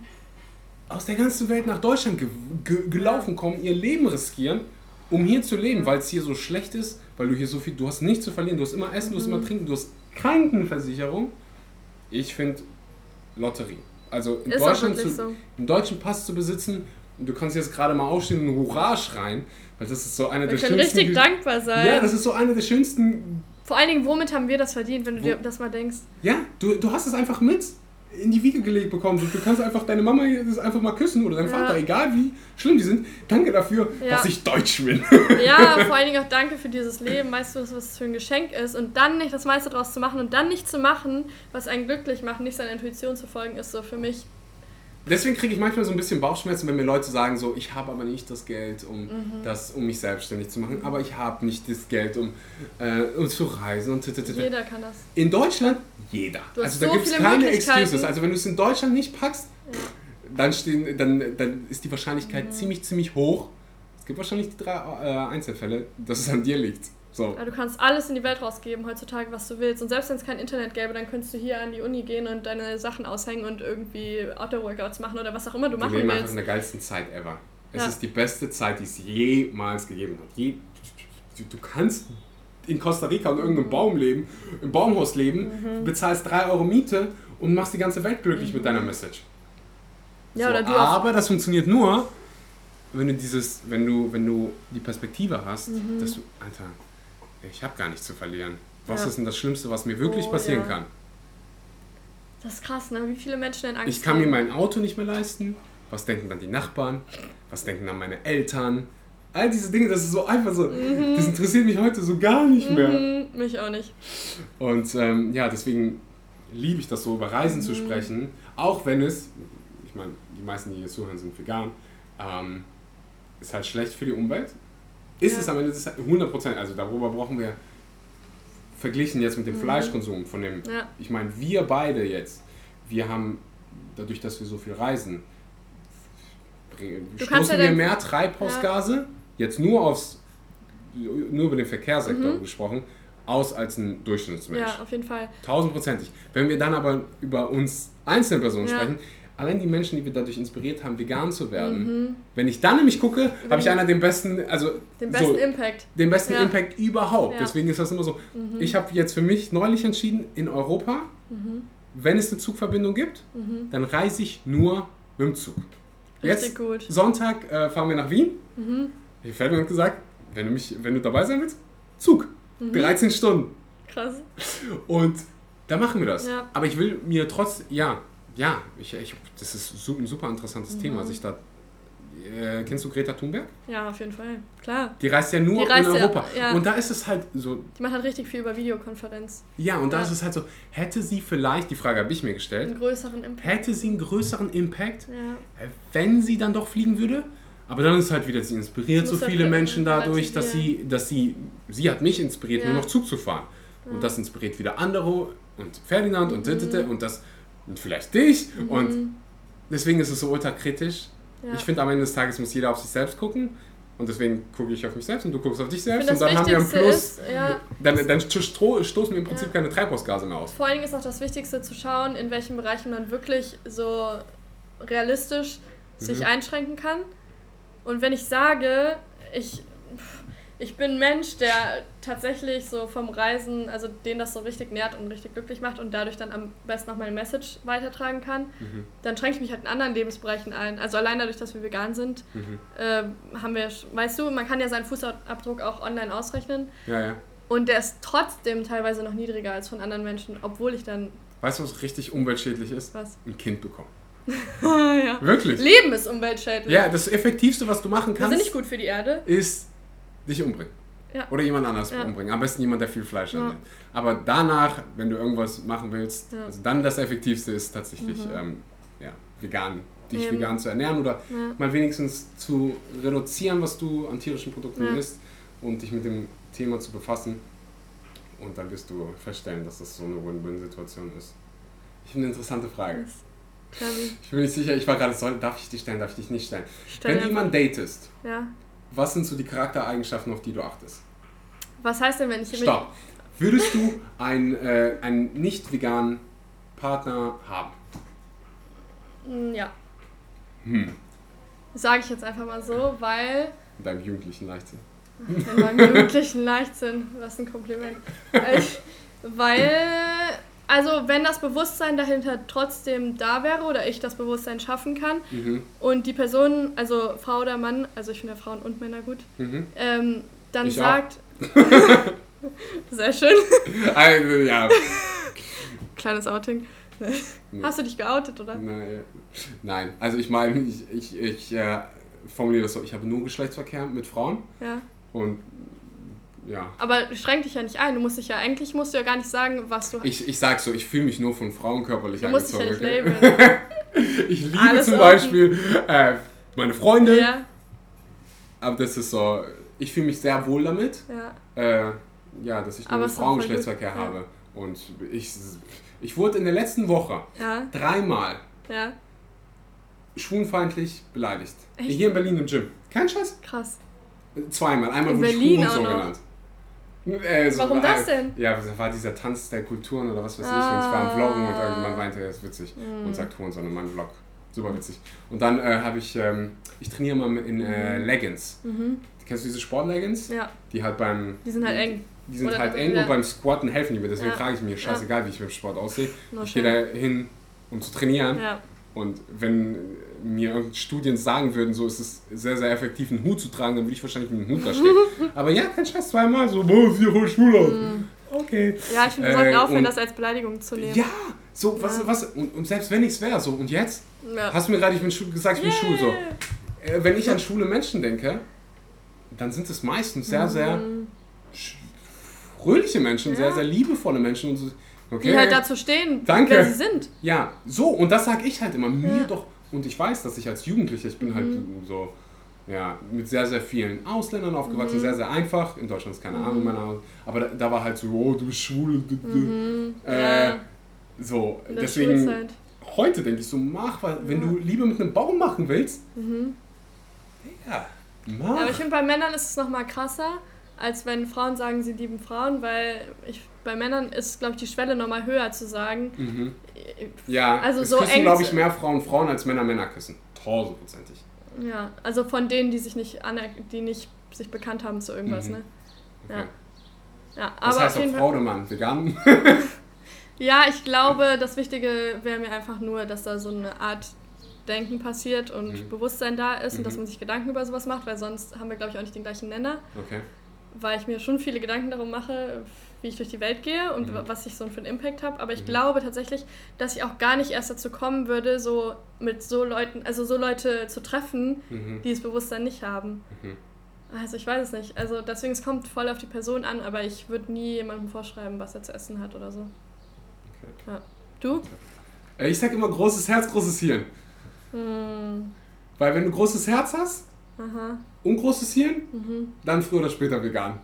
aus der ganzen Welt nach Deutschland ge ge gelaufen kommen, ihr Leben riskieren? Um hier zu leben, weil es hier so schlecht ist, weil du hier so viel, du hast nichts zu verlieren, du hast immer Essen, du hast immer mhm. Trinken, du hast Krankenversicherung. Ich finde Lotterie. also in Deutschland zu, so. einen deutschen Pass zu besitzen, und du kannst jetzt gerade mal aufstehen und Hurra schreien, weil das ist so eine der schönsten... richtig dankbar sein. Ja, das ist so eine der schönsten... Vor allen Dingen, womit haben wir das verdient, wenn du Wo? dir das mal denkst? Ja, du, du hast es einfach mit in die Wiege gelegt bekommen. Du, kannst einfach deine Mama das einfach mal küssen oder deinen ja. Vater, egal wie schlimm die sind. Danke dafür, ja. dass ich Deutsch bin. Ja, vor allen Dingen auch danke für dieses Leben. Weißt du, was das für ein Geschenk ist? Und dann nicht das meiste draus zu machen und dann nicht zu machen, was einen glücklich macht, nicht seiner Intuition zu folgen, ist so für mich Deswegen kriege ich manchmal so ein bisschen Bauchschmerzen, wenn mir Leute sagen, so, ich habe aber nicht das Geld, um, mhm. das, um mich selbstständig zu machen, aber ich habe nicht das Geld, um, äh, um zu reisen. Und jeder kann das. In Deutschland, jeder. Also da so gibt es keine Excuses. Also wenn du es in Deutschland nicht packst, ja. dann, stehen, dann, dann ist die Wahrscheinlichkeit mhm. ziemlich, ziemlich hoch. Es gibt wahrscheinlich drei äh, Einzelfälle, dass es an dir liegt. So. Ja, du kannst alles in die Welt rausgeben heutzutage, was du willst. Und selbst wenn es kein Internet gäbe, dann könntest du hier an die Uni gehen und deine Sachen aushängen und irgendwie Auto-Workouts machen oder was auch immer du machen willst. Wir einfach in der geilsten Zeit ever. Es ja. ist die beste Zeit, die es jemals gegeben hat. Je, du, du, kannst in Costa Rica in irgendeinem Baum leben, im Baumhaus leben, mhm. bezahlst 3 Euro Miete und machst die ganze Welt glücklich mhm. mit deiner Message. Ja, so, oder du aber das funktioniert nur, wenn du dieses, wenn du, wenn du die Perspektive hast, mhm. dass du, Alter, ich habe gar nichts zu verlieren. Was ja. ist denn das Schlimmste, was mir wirklich oh, passieren ja. kann? Das ist krass, ne? Wie viele Menschen denn Angst Ich kann haben. mir mein Auto nicht mehr leisten. Was denken dann die Nachbarn? Was denken dann meine Eltern? All diese Dinge, das ist so einfach so. Mhm. Das interessiert mich heute so gar nicht mehr. Mhm, mich auch nicht. Und ähm, ja, deswegen liebe ich das so, über Reisen mhm. zu sprechen. Auch wenn es, ich meine, die meisten, die hier zuhören, sind vegan. Ähm, ist halt schlecht für die Umwelt. Ist ja. es am Ende des 100 Prozent, also darüber brauchen wir verglichen jetzt mit dem mhm. Fleischkonsum von dem, ja. ich meine, wir beide jetzt, wir haben dadurch, dass wir so viel reisen, du stoßen ja wir mehr Treibhausgase, ja. jetzt nur aufs, nur über den Verkehrssektor mhm. gesprochen, aus als ein Durchschnittsmensch. Ja, auf jeden Fall. Tausendprozentig. Wenn wir dann aber über uns einzelne Personen sprechen, allein die Menschen, die wir dadurch inspiriert haben, vegan zu werden. Mhm. Wenn ich dann nämlich gucke, habe ich einer den besten, also den besten so, Impact. Den besten ja. Impact überhaupt. Ja. Deswegen ist das immer so. Mhm. Ich habe jetzt für mich neulich entschieden, in Europa, mhm. wenn es eine Zugverbindung gibt, mhm. dann reise ich nur mit dem Zug. Richtig jetzt, gut. Sonntag äh, fahren wir nach Wien. Mhm. Ich Ferdinand hat gesagt, wenn du, mich, wenn du dabei sein willst, Zug. 13 mhm. Stunden. Krass. Und da machen wir das. Ja. Aber ich will mir trotz, ja, ja, ich, ich, das ist ein super interessantes mhm. Thema. Sich da, äh, kennst du Greta Thunberg? Ja, auf jeden Fall, klar. Die reist ja nur reist in Europa. Ja, ja. Und da ist es halt so. Die macht halt richtig viel über Videokonferenz. Ja, und ja. da ist es halt so, hätte sie vielleicht, die Frage habe ich mir gestellt, einen größeren Impact. Hätte sie einen größeren Impact, ja. wenn sie dann doch fliegen würde? Aber dann ist halt wieder, sie inspiriert so viele Menschen dadurch, dass sie, dass sie, sie hat mich inspiriert, nur noch Zug zu fahren. Und das inspiriert wieder andere und Ferdinand und mhm. und das und vielleicht dich. Mhm. Und deswegen ist es so ultra kritisch. Ja. Ich finde, am Ende des Tages muss jeder auf sich selbst gucken. Und deswegen gucke ich auf mich selbst und du guckst auf dich selbst. Und dann haben wir einen Plus. Ist, ja, dann, dann stoßen wir im Prinzip ja. keine Treibhausgase mehr aus. Vor allen Dingen ist auch das Wichtigste zu schauen, in welchen Bereichen man wirklich so realistisch sich mhm. einschränken kann. Und wenn ich sage, ich ich bin ein Mensch, der tatsächlich so vom Reisen, also den das so richtig nährt und richtig glücklich macht und dadurch dann am besten noch meine Message weitertragen kann, mhm. dann schränke ich mich halt in anderen Lebensbereichen ein. Also allein dadurch, dass wir vegan sind, mhm. äh, haben wir, weißt du, man kann ja seinen Fußabdruck auch online ausrechnen. Ja, ja. Und der ist trotzdem teilweise noch niedriger als von anderen Menschen, obwohl ich dann. Weißt du, was richtig umweltschädlich ist? Was? Ein Kind bekommen. ja. Wirklich? Leben ist umweltschädlich. Ja, das Effektivste, was du machen kannst. Wir sind nicht gut für die Erde. Ist dich umbringen. Ja. Oder jemand anders ja. umbringen. Am besten jemand, der viel Fleisch ja. Aber danach, wenn du irgendwas machen willst, also dann das Effektivste ist tatsächlich mhm. ähm, ja, vegan, dich Eben. vegan zu ernähren oder mal wenigstens zu reduzieren, was du an tierischen Produkten isst und dich mit dem Thema zu befassen. Und dann wirst du feststellen, dass das so eine Win-Win-Situation ist. Ich habe eine interessante Frage. Ich bin nicht sicher, ich war gerade so, darf ich dich stellen, darf ich dich nicht stellen? Stell Wenn du jemanden datest, ja was sind so die Charaktereigenschaften, auf die du achtest? Was heißt denn, wenn ich... Stopp. Würdest du einen, äh, einen nicht veganen Partner haben? Mm, ja. Hm. Sage ich jetzt einfach mal so, weil... In deinem jugendlichen Leichtsinn. In meinem jugendlichen Leichtsinn, was ein Kompliment. weil Also wenn das Bewusstsein dahinter trotzdem da wäre oder ich das Bewusstsein schaffen kann mhm. und die Person, also Frau oder Mann, also ich finde ja Frauen und Männer gut, mhm. ähm, dann ich sagt... Sehr schön. Also, ja. Kleines Outing. Nee. Hast du dich geoutet, oder? Nein, Nein. also ich meine, ich, ich, ich äh, formuliere das so, ich habe nur Geschlechtsverkehr mit Frauen. Ja. Und ja. Aber schränk dich ja nicht ein. Du musst dich ja eigentlich musst du ja gar nicht sagen, was du Ich, ich sag so, ich fühle mich nur von Frauen körperlich du musst angezogen. Dich ja nicht labeln. ich liebe Alles zum Beispiel äh, meine Freunde. Ja. Aber das ist so, ich fühle mich sehr wohl damit. Ja. Äh, ja, dass ich nur mit Frauen Geschlechtsverkehr habe. Ja. Und ich, ich wurde in der letzten Woche ja. dreimal ja. schwulenfeindlich beleidigt. Echt? Hier in Berlin im Gym. Kein Scheiß. Krass. Zweimal. Einmal in wurde Berlin ich so genannt. Äh, so, Warum das denn? Ja, das war dieser Tanz der Kulturen oder was weiß ah. ich. Und ich war am Vloggen und irgendjemand meinte, das ist witzig. Mm. Und sagt Hurensohn in meinem Vlog. Super witzig. Und dann äh, habe ich, ähm, ich trainiere mal in äh, mhm. Leggings. Mhm. Kennst du diese Sportleggings? Ja. Die halt beim. Die sind halt eng. Die sind Oder halt eng ja. und beim Squatten helfen die mir. Deswegen ja. frage ich mich, scheißegal, wie ich beim Sport aussehe. No ich gehe da hin, um zu trainieren. Ja. Und wenn mir Studien sagen würden, so ist es sehr, sehr effektiv, einen Hut zu tragen, dann würde ich wahrscheinlich mit einem Hut da stehen. Aber ja, kein Scheiß, zweimal so, boah, sieht voll schwul aus. Mm. Okay. Ja, ich finde, wir sollten äh, aufhören, das als Beleidigung zu nehmen. Ja, so, was, ja. was, und, und selbst wenn ich es wäre, so, und jetzt? Ja. Hast du mir gerade, ich bin schul, gesagt, ich bin yeah. schwul, so. Äh, wenn ich an schwule Menschen denke, dann sind es meistens sehr, mhm. sehr fröhliche Menschen, ja. sehr, sehr liebevolle Menschen. Und so, okay, die halt dazu stehen, Danke. wer sie sind. Ja, so, und das sage ich halt immer, mir doch, und ich weiß, dass ich als Jugendlicher, ich bin halt mhm. halt so, ja, mit sehr, sehr vielen Ausländern aufgewachsen, mhm. sehr, sehr einfach. In Deutschland ist keine mhm. Ahnung, meiner, aber da, da, war halt so, oh, du bist schwul. Mhm. Äh, ja. So, deswegen, heute denke ich so, mach, weil, wenn du Liebe mit einem Baum machen willst, mhm. ja, mach. Ja, aber ich finde, bei Männern ist es nochmal krasser, als wenn Frauen sagen, sie lieben Frauen, weil ich, bei Männern ist, glaube ich, die Schwelle nochmal höher zu sagen. Mhm. Ja, also es so küssen, glaube ich, mehr Frauen Frauen als Männer Männer küssen. Tausendprozentig. Ja, also von denen, die sich nicht die nicht sich bekannt haben zu irgendwas, mhm. ne? Ja. Okay. ja aber das heißt auch Frau oder Mann, vegan? ja, ich glaube, das Wichtige wäre mir einfach nur, dass da so eine Art Denken passiert und mhm. Bewusstsein da ist und dass mhm. man sich Gedanken über sowas macht, weil sonst haben wir, glaube ich, auch nicht den gleichen Nenner. Okay weil ich mir schon viele Gedanken darum mache, wie ich durch die Welt gehe und mhm. was ich so für einen Impact habe. Aber ich mhm. glaube tatsächlich, dass ich auch gar nicht erst dazu kommen würde, so mit so Leuten, also so Leute zu treffen, mhm. die das Bewusstsein nicht haben. Mhm. Also ich weiß es nicht. Also deswegen, es kommt voll auf die Person an, aber ich würde nie jemandem vorschreiben, was er zu essen hat oder so. Okay. Ja. Du? Äh, ich sag immer großes Herz, großes Hirn. Hm. Weil wenn du großes Herz hast, Aha. und großes Hirn, mhm. dann früher oder später vegan.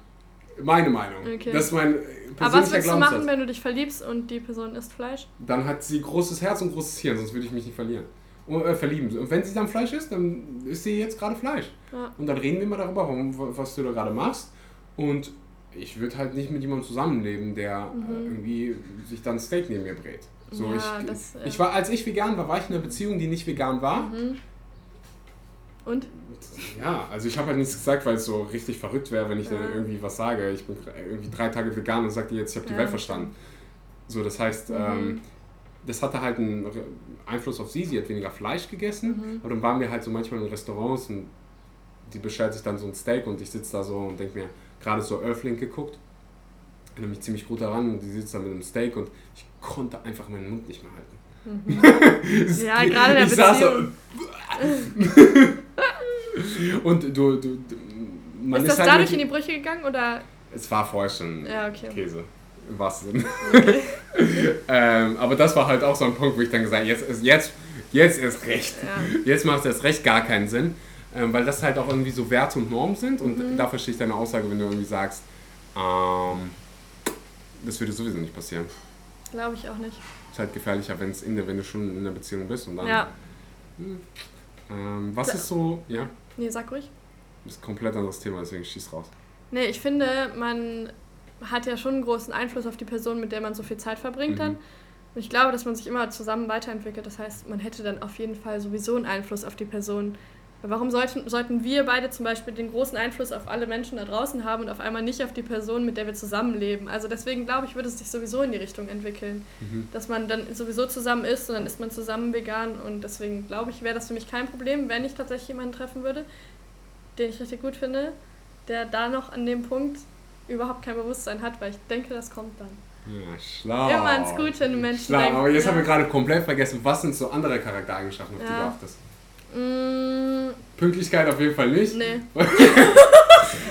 Meine Meinung. Okay. Das ist mein Aber was würdest du machen, wenn du dich verliebst und die Person isst Fleisch? Dann hat sie großes Herz und großes Hirn, sonst würde ich mich nicht verlieren. Und, äh, verlieben. Und wenn sie dann Fleisch isst, dann isst sie jetzt gerade Fleisch. Ja. Und dann reden wir mal darüber, was du da gerade machst. Und ich würde halt nicht mit jemandem zusammenleben, der mhm. Äh, irgendwie sich dann Steak neben mir brät. So, ja, ich, das, äh ich war, als ich vegan war, war ich in einer Beziehung, die nicht vegan war. Mhm. Und? Ja, also ich habe halt nichts gesagt, weil es so richtig verrückt wäre, wenn ich ja. dann irgendwie was sage. Ich bin irgendwie drei Tage vegan und sage jetzt, ich habe die ja. Welt verstanden. So, das heißt, mhm. ähm, das hatte halt einen Einfluss auf sie. Sie hat weniger Fleisch gegessen. Mhm. Aber dann waren wir halt so manchmal in Restaurants und die bestellt sich dann so ein Steak und ich sitze da so und denke mir, gerade so Earthling geguckt. Erinnere mich ziemlich gut daran und die sitzt da mit einem Steak und ich konnte einfach meinen Mund nicht mehr halten. Mhm. ja, gerade der ich Beziehung. So, Und du, du, man ist, ist das halt dadurch in die Brüche gegangen oder? Es war vorher schon ja, okay. Käse. Im wahrsten Sinne. Okay. ähm, aber das war halt auch so ein Punkt, wo ich dann gesagt habe, jetzt ist, jetzt, jetzt ist recht. Ja. Jetzt macht es recht gar keinen Sinn. Ähm, weil das halt auch irgendwie so Werte und Normen sind. Und mhm. da verstehe ich deine Aussage, wenn du irgendwie sagst, ähm, das würde sowieso nicht passieren. Glaube ich auch nicht. Ist halt gefährlicher, wenn's in der, wenn du schon in einer Beziehung bist und dann. Ja. Hm, ähm, was ist so, ja? Nee, sag ruhig. Das ist ein komplett anderes Thema, deswegen schieß raus. Nee, ich finde, man hat ja schon einen großen Einfluss auf die Person, mit der man so viel Zeit verbringt mhm. dann. Und ich glaube, dass man sich immer zusammen weiterentwickelt. Das heißt, man hätte dann auf jeden Fall sowieso einen Einfluss auf die Person, Warum sollten, sollten wir beide zum Beispiel den großen Einfluss auf alle Menschen da draußen haben und auf einmal nicht auf die Person, mit der wir zusammenleben? Also deswegen glaube ich, würde es sich sowieso in die Richtung entwickeln, mhm. dass man dann sowieso zusammen ist und dann ist man zusammen vegan und deswegen glaube ich, wäre das für mich kein Problem, wenn ich tatsächlich jemanden treffen würde, den ich richtig gut finde, der da noch an dem Punkt überhaupt kein Bewusstsein hat, weil ich denke, das kommt dann. Ja, schlau. Immer ans Gute in Menschen schlau. denken. Aber jetzt ja. haben wir gerade komplett vergessen, was sind so andere Charaktereigenschaften, auf ja. die du achtest? Mm. Pünktlichkeit auf jeden Fall nicht. Nee.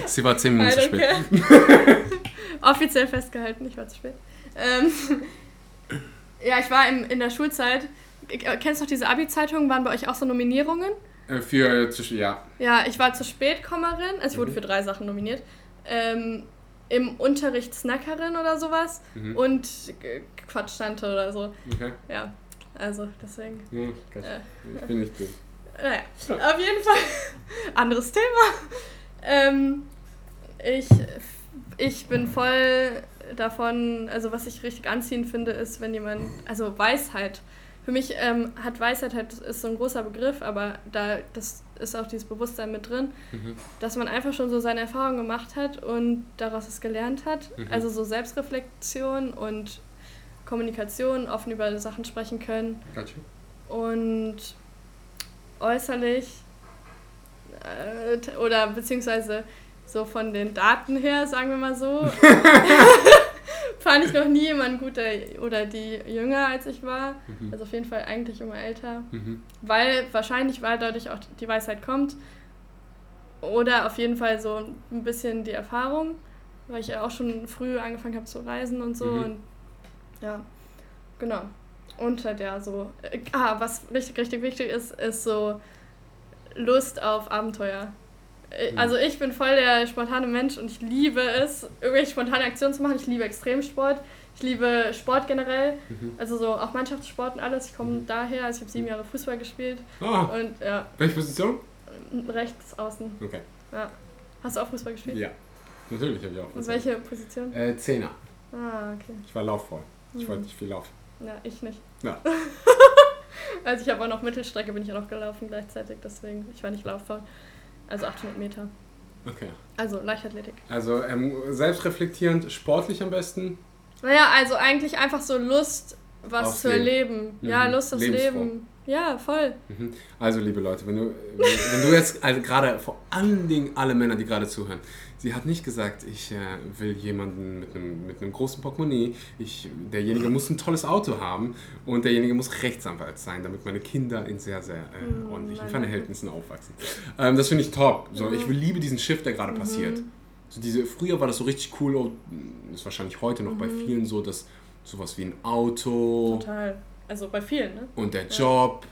Sie war 10 Minuten zu spät. Offiziell festgehalten, ich war zu spät. Ähm, ja, ich war in, in der Schulzeit. Kennst du noch diese Abi-Zeitungen? Waren bei euch auch so Nominierungen? Äh, für, äh, ja. Ja, ich war Spätkommerin. Also ich wurde mhm. für drei Sachen nominiert. Ähm, Im Unterricht Snackerin oder sowas. Mhm. Und Quatschtante oder so. Okay. Ja, also deswegen. Äh, ich bin nicht gut. Naja, auf jeden Fall. Anderes Thema. Ähm, ich, ich bin voll davon, also was ich richtig anziehend finde, ist, wenn jemand, also Weisheit. Für mich ähm, hat Weisheit halt, ist so ein großer Begriff, aber da das ist auch dieses Bewusstsein mit drin, mhm. dass man einfach schon so seine Erfahrungen gemacht hat und daraus es gelernt hat. Mhm. Also so Selbstreflexion und Kommunikation, offen über Sachen sprechen können. Gotcha. Und äußerlich äh, oder beziehungsweise so von den Daten her, sagen wir mal so, fand ich noch nie jemanden gut der, oder die jünger als ich war. Mhm. Also auf jeden Fall eigentlich immer älter. Mhm. Weil wahrscheinlich, weil dadurch auch die Weisheit kommt. Oder auf jeden Fall so ein bisschen die Erfahrung, weil ich ja auch schon früh angefangen habe zu reisen und so. Mhm. Und ja, genau. Und halt ja so. Äh, ah, was richtig, richtig wichtig ist, ist so Lust auf Abenteuer. Äh, mhm. Also ich bin voll der spontane Mensch und ich liebe es, irgendwelche spontane Aktionen zu machen. Ich liebe Extremsport. Ich liebe Sport generell. Mhm. Also so auch Mannschaftssport und alles. Ich komme mhm. daher, also ich habe sieben Jahre Fußball gespielt. Ah. Und ja. Welche Position? Rechts außen. Okay. Ja. Hast du auch Fußball gespielt? Ja. Natürlich habe ich auch Fußball. Und welche Position? Äh, Zehner. Ah, okay. Ich war laufvoll. Ich mhm. wollte nicht viel laufen. Ja, ich nicht. Ja. also ich habe auch noch Mittelstrecke, bin ich auch noch gelaufen gleichzeitig, deswegen, ich war nicht lauffaul. Also 800 Meter. Okay. Also Leichtathletik. Also ähm, selbstreflektierend, sportlich am besten? Naja, also eigentlich einfach so Lust, was aufs zu Leben. erleben. Mhm. Ja, Lust aufs Leben. Ja, voll. Mhm. Also, liebe Leute, wenn du, wenn du jetzt also gerade vor allen Dingen alle Männer, die gerade zuhören, sie hat nicht gesagt, ich äh, will jemanden mit einem, mit einem großen Portemonnaie, ich, derjenige muss ein tolles Auto haben und derjenige muss Rechtsanwalt sein, damit meine Kinder in sehr, sehr äh, mhm, ordentlichen Verhältnissen aufwachsen. Ähm, das finde ich top. So, mhm. Ich liebe diesen Shift, der gerade mhm. passiert. So diese, früher war das so richtig cool, und ist wahrscheinlich heute noch bei mhm. vielen so, dass sowas wie ein Auto. Total also bei vielen, ne? Und der Job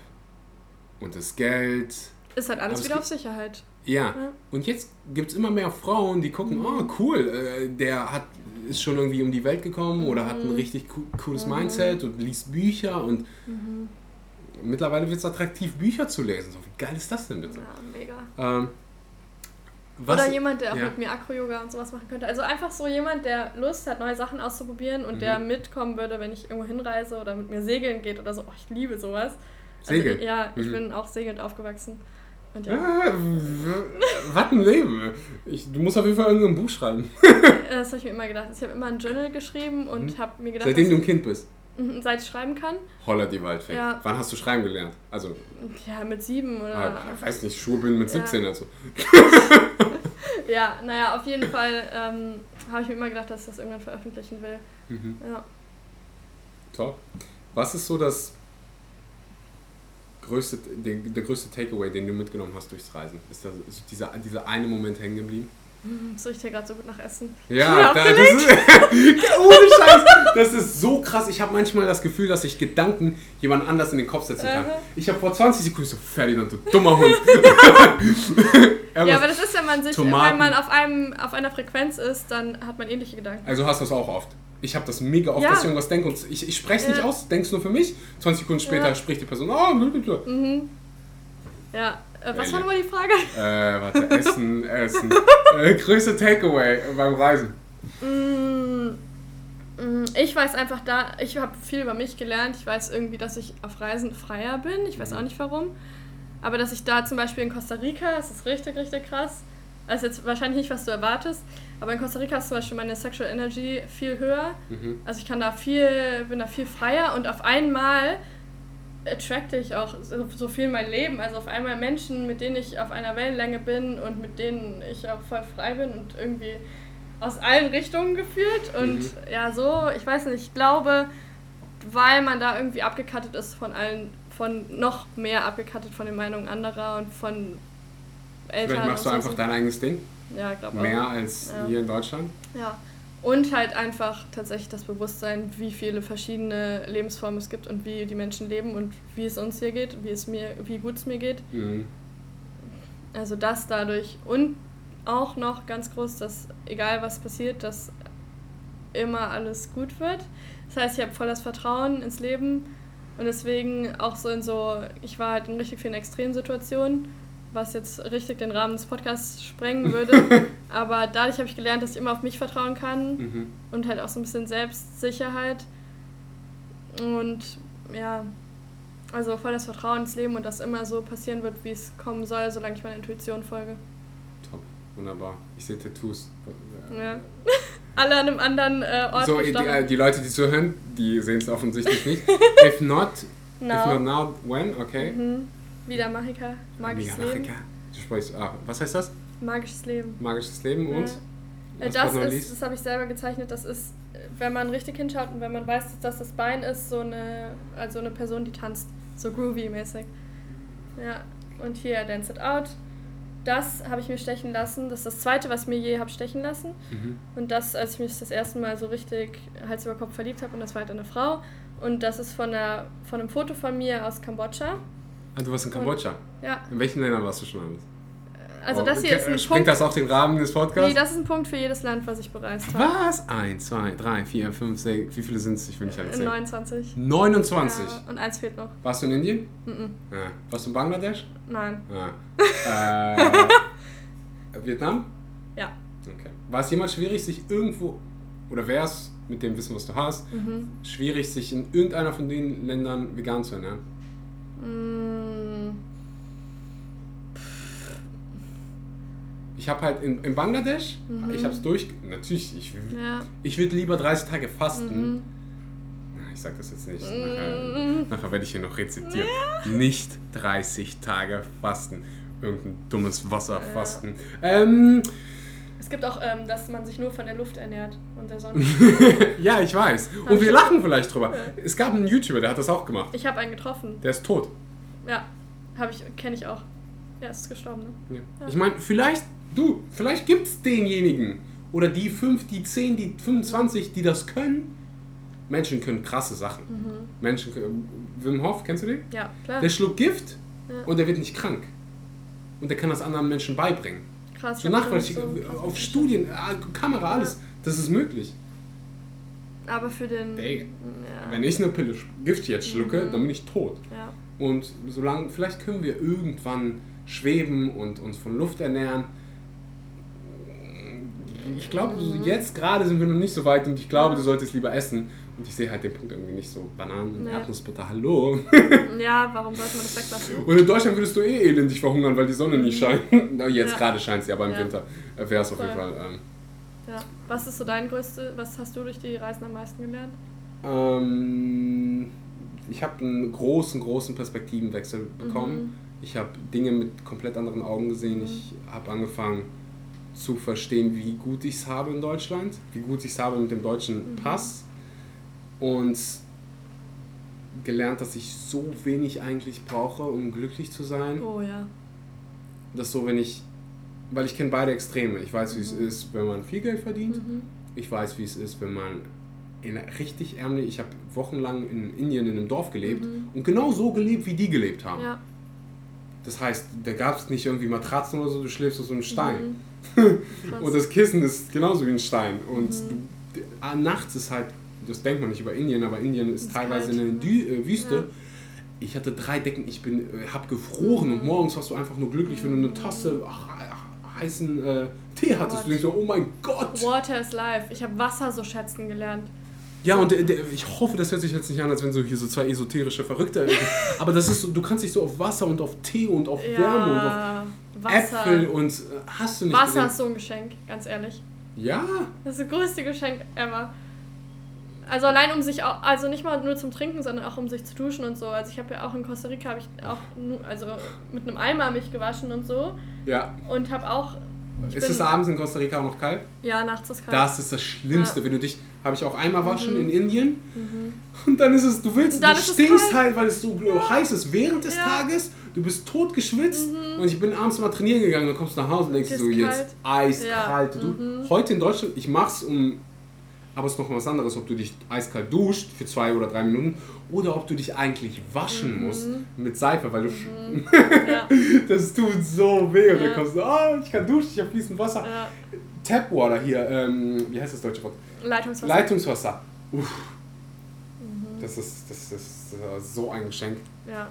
und das Geld. Ist halt alles wieder auf Sicherheit. Ja. ja. Und jetzt gibt es immer mehr Frauen, die gucken, mhm. oh cool, äh, der hat, ist schon irgendwie um die Welt gekommen mhm. oder hat ein mhm. richtig cooles mhm. Mindset und liest Bücher und mhm. mittlerweile wird es attraktiv, Bücher zu lesen. So, wie geil ist das denn bitte? Ja, mega. Ähm, was? Oder jemand, der auch ja. mit mir Acro-Yoga und sowas machen könnte. Also einfach so jemand, der Lust hat, neue Sachen auszuprobieren und mhm. der mitkommen würde, wenn ich irgendwo hinreise oder mit mir segeln geht oder so. Oh, ich liebe sowas. Also Segeln? Also, ja, ich mhm. bin auch segelnd aufgewachsen. Und ja. Ah, was ein Leben. Ich, du musst auf jeden Fall irgendein Buch schreiben. das habe ich mir immer gedacht. Ich habe immer ein Journal geschrieben und mhm. habe mir gedacht... Seitdem du ein Kind bist? Mhm, seit ich schreiben kann. Holla die Waldfee. Ja. Wann hast du schreiben gelernt? Also. Ja, mit sieben oder. Ah, ich weiß nicht, Schuhe bin mit 17 ja. also. ja, naja, auf jeden Fall ähm, habe ich mir immer gedacht, dass ich das irgendwann veröffentlichen will. Mhm. Ja. Top. Was ist so das größte, der, der größte Takeaway, den du mitgenommen hast durchs Reisen? Ist, das, ist dieser, dieser eine Moment hängen geblieben? So ich dir gerade so gut nach Essen. Ja, da, das ist, ohne Scheiß. Das ist so krass. Ich habe manchmal das Gefühl, dass ich Gedanken jemand anders in den Kopf setzen kann. Uh -huh. Ich habe vor 20 Sekunden so, Ferdinand, du dummer Hund. ja, aber das ist, wenn man sich, Tomaten. wenn man auf, einem, auf einer Frequenz ist, dann hat man ähnliche Gedanken. Also hast du das auch oft? Ich habe das mega oft, ja. dass ich irgendwas denke und ich, ich spreche es ja. nicht aus, denkst nur für mich. 20 Sekunden später ja. spricht die Person, oh. Mhm. Ja, äh, was war nochmal die Frage? Äh, warte, Essen, Essen. äh, größte Takeaway beim Reisen? Mm, mm, ich weiß einfach da, ich habe viel über mich gelernt. Ich weiß irgendwie, dass ich auf Reisen freier bin. Ich weiß mhm. auch nicht warum. Aber dass ich da zum Beispiel in Costa Rica, das ist richtig, richtig krass. Also jetzt wahrscheinlich nicht, was du erwartest, aber in Costa Rica ist zum Beispiel meine Sexual Energy viel höher. Mhm. Also ich kann da viel, bin da viel freier und auf einmal attracte ich auch so, so viel mein Leben. Also auf einmal Menschen, mit denen ich auf einer Wellenlänge bin und mit denen ich auch voll frei bin und irgendwie aus allen Richtungen gefühlt. Und mhm. ja, so, ich weiß nicht, ich glaube, weil man da irgendwie abgekattet ist von allen, von noch mehr abgekattet von den Meinungen anderer und von Eltern. Vielleicht machst du einfach so. dein eigenes Ding? Ja, glaube. Mehr als ja. hier in Deutschland? Ja. Und halt einfach tatsächlich das Bewusstsein, wie viele verschiedene Lebensformen es gibt und wie die Menschen leben und wie es uns hier geht, wie es mir, wie gut es mir geht. Mhm. Also das dadurch. Und auch noch ganz groß, dass egal was passiert, dass immer alles gut wird. Das heißt, ich habe voll das Vertrauen ins Leben und deswegen auch so in so, ich war halt in richtig vielen Extremsituationen was jetzt richtig den Rahmen des Podcasts sprengen würde. Aber dadurch habe ich gelernt, dass ich immer auf mich vertrauen kann mhm. und halt auch so ein bisschen Selbstsicherheit. Und ja, also voll das Vertrauen ins Leben und dass immer so passieren wird, wie es kommen soll, solange ich meiner Intuition folge. Top, wunderbar. Ich sehe Tattoos. Ja. Alle an einem anderen äh, Ort. So, die, äh, die, Leute, die zuhören, die sehen es offensichtlich nicht. If not, no. if not now, when? Okay. Mhm. Wieder Magica. Magisches Leben. Du sprichst, ah, was heißt das? Magisches Leben. Magisches Leben und? Ja. Das ist, das habe ich selber gezeichnet, das ist, wenn man richtig hinschaut und wenn man weiß, dass das Bein ist, so eine, also eine Person, die tanzt. So groovy-mäßig. Ja. Und hier Dance It Out. Das habe ich mir stechen lassen. Das ist das zweite, was ich mir je habe stechen lassen. Mhm. Und das, als ich mich das erste Mal so richtig Hals über Kopf verliebt habe, und das war halt eine Frau. Und das ist von, einer, von einem Foto von mir aus Kambodscha. Ah, du warst in Kambodscha? Ja. In welchen Ländern warst du schon alles? Also oh, das hier ist ein Springt Punkt. das auf den Rahmen des Podcasts? Nee, das ist ein Punkt für jedes Land, was ich bereist habe. Was? 1, 2, 3, 4, 5, 6, wie viele sind es? Ich will nicht alles sehen. 29. 29? Ja, und eins fehlt noch. Warst du in Indien? Mhm. Ja. Warst du in Bangladesch? Nein. Ja. äh, Vietnam? Ja. Okay. War es jemals schwierig, sich irgendwo, oder wäre es mit dem Wissen, was du hast, mhm. schwierig, sich in irgendeiner von den Ländern vegan zu ernähren? Mm. Ich habe halt in, in Bangladesch, mhm. ich habe es durch, natürlich, ich, ja. ich würde lieber 30 Tage fasten. Mhm. Ich sag das jetzt nicht, nachher, mhm. nachher werde ich hier noch rezitiert. Ja. Nicht 30 Tage fasten, irgendein dummes Wasser ja. fasten. Ähm, es gibt auch, ähm, dass man sich nur von der Luft ernährt und der Sonne. ja, ich weiß. Und wir lachen vielleicht drüber. Es gab einen YouTuber, der hat das auch gemacht. Ich habe einen getroffen. Der ist tot. Ja, habe ich, kenne ich auch. Er ist gestorben, ne? Ja. Ich meine, vielleicht, du, vielleicht gibt es denjenigen oder die 5, die 10, die 25, die das können. Menschen können krasse Sachen. Mhm. Menschen können, Wim Hof, kennst du den? Ja, klar. Der schluckt Gift ja. und der wird nicht krank. Und der kann das anderen Menschen beibringen krass. So nachweislich, so auf Studien, äh, Kamera, alles. Das ist möglich. Aber für den. Ey, ja. Wenn ich eine Pille Gift jetzt schlucke, mhm. dann bin ich tot. Ja. Und solange, vielleicht können wir irgendwann schweben und uns von Luft ernähren. Ich glaube, jetzt gerade sind wir noch nicht so weit und ich glaube, du solltest lieber essen. Und ich sehe halt den Punkt irgendwie nicht so. Bananen und nee. Erdnussbutter, hallo. Ja, warum sollte man das weglassen? Und in Deutschland würdest du eh elendig verhungern, weil die Sonne nicht mhm. scheint. Jetzt ja. gerade scheint sie, aber im ja. Winter wäre es auf jeden Fall. Ähm, ja. Was ist so dein größte, was hast du durch die Reisen am meisten gelernt? Ähm, ich habe einen großen, großen Perspektivenwechsel bekommen. Mhm. Ich habe Dinge mit komplett anderen Augen gesehen. Mhm. Ich habe angefangen zu verstehen, wie gut ich es habe in Deutschland, wie gut ich es habe mit dem deutschen mhm. Pass und gelernt, dass ich so wenig eigentlich brauche, um glücklich zu sein. Oh ja. Dass so, wenn ich, weil ich kenne beide Extreme. Ich weiß, wie mhm. es ist, wenn man viel Geld verdient. Mhm. Ich weiß, wie es ist, wenn man in richtig ärmlich, ich habe wochenlang in Indien in einem Dorf gelebt mhm. und genau so gelebt, wie die gelebt haben. Ja. Das heißt, da gab es nicht irgendwie Matratzen oder so, du schläfst auf so einem Stein. Mhm. und das Kissen ist genauso wie ein Stein. Und mhm. du, nachts ist halt das denkt man nicht über Indien, aber Indien ist, ist teilweise kalt. eine Dü äh, Wüste. Ja. Ich hatte drei Decken, ich bin, äh, hab gefroren mhm. und morgens warst du einfach nur glücklich, wenn du eine Tasse ach, ach, heißen äh, Tee hattest. What? Du denkst so, oh mein Gott! Water is life. Ich habe Wasser so schätzen gelernt. Ja, und der, der, ich hoffe, das hört sich jetzt nicht an, als wenn so hier so zwei esoterische Verrückte. aber das ist so, du kannst dich so auf Wasser und auf Tee und auf ja, Wärme und auf Wasser. Äpfel und äh, hast du nicht. Wasser ist so ein Geschenk, ganz ehrlich. Ja. Das ist das größte Geschenk ever. Also allein um sich auch, also nicht mal nur zum Trinken, sondern auch um sich zu duschen und so. Also ich habe ja auch in Costa Rica habe ich auch also mit einem Eimer mich gewaschen und so. Ja. Und habe auch ist es abends in Costa Rica auch noch kalt? Ja, nachts ist es kalt. Das ist das Schlimmste, ja. wenn du dich, habe ich auch einmal waschen mhm. in Indien mhm. und dann ist es, du willst, du stinkst halt, weil es so ja. heiß ist während des ja. Tages, du bist tot geschwitzt mhm. und ich bin abends mal trainieren gegangen, dann kommst du nach Hause und denkst so, kalt. jetzt eiskalt. Du, mhm. heute in Deutschland, ich mach's um aber es ist noch was anderes, ob du dich eiskalt duscht für zwei oder drei Minuten oder ob du dich eigentlich waschen mhm. musst mit Seife, weil du. Mhm. ja. das tut so weh. Und ja. dann kommst du, oh, ich kann duschen, ich habe fließend Wasser. Ja. Tapwater hier, ähm, wie heißt das deutsche Wort? Leitungswasser. Leitungswasser. Uff. Mhm. Das, ist, das, ist, das ist so ein Geschenk. Ja.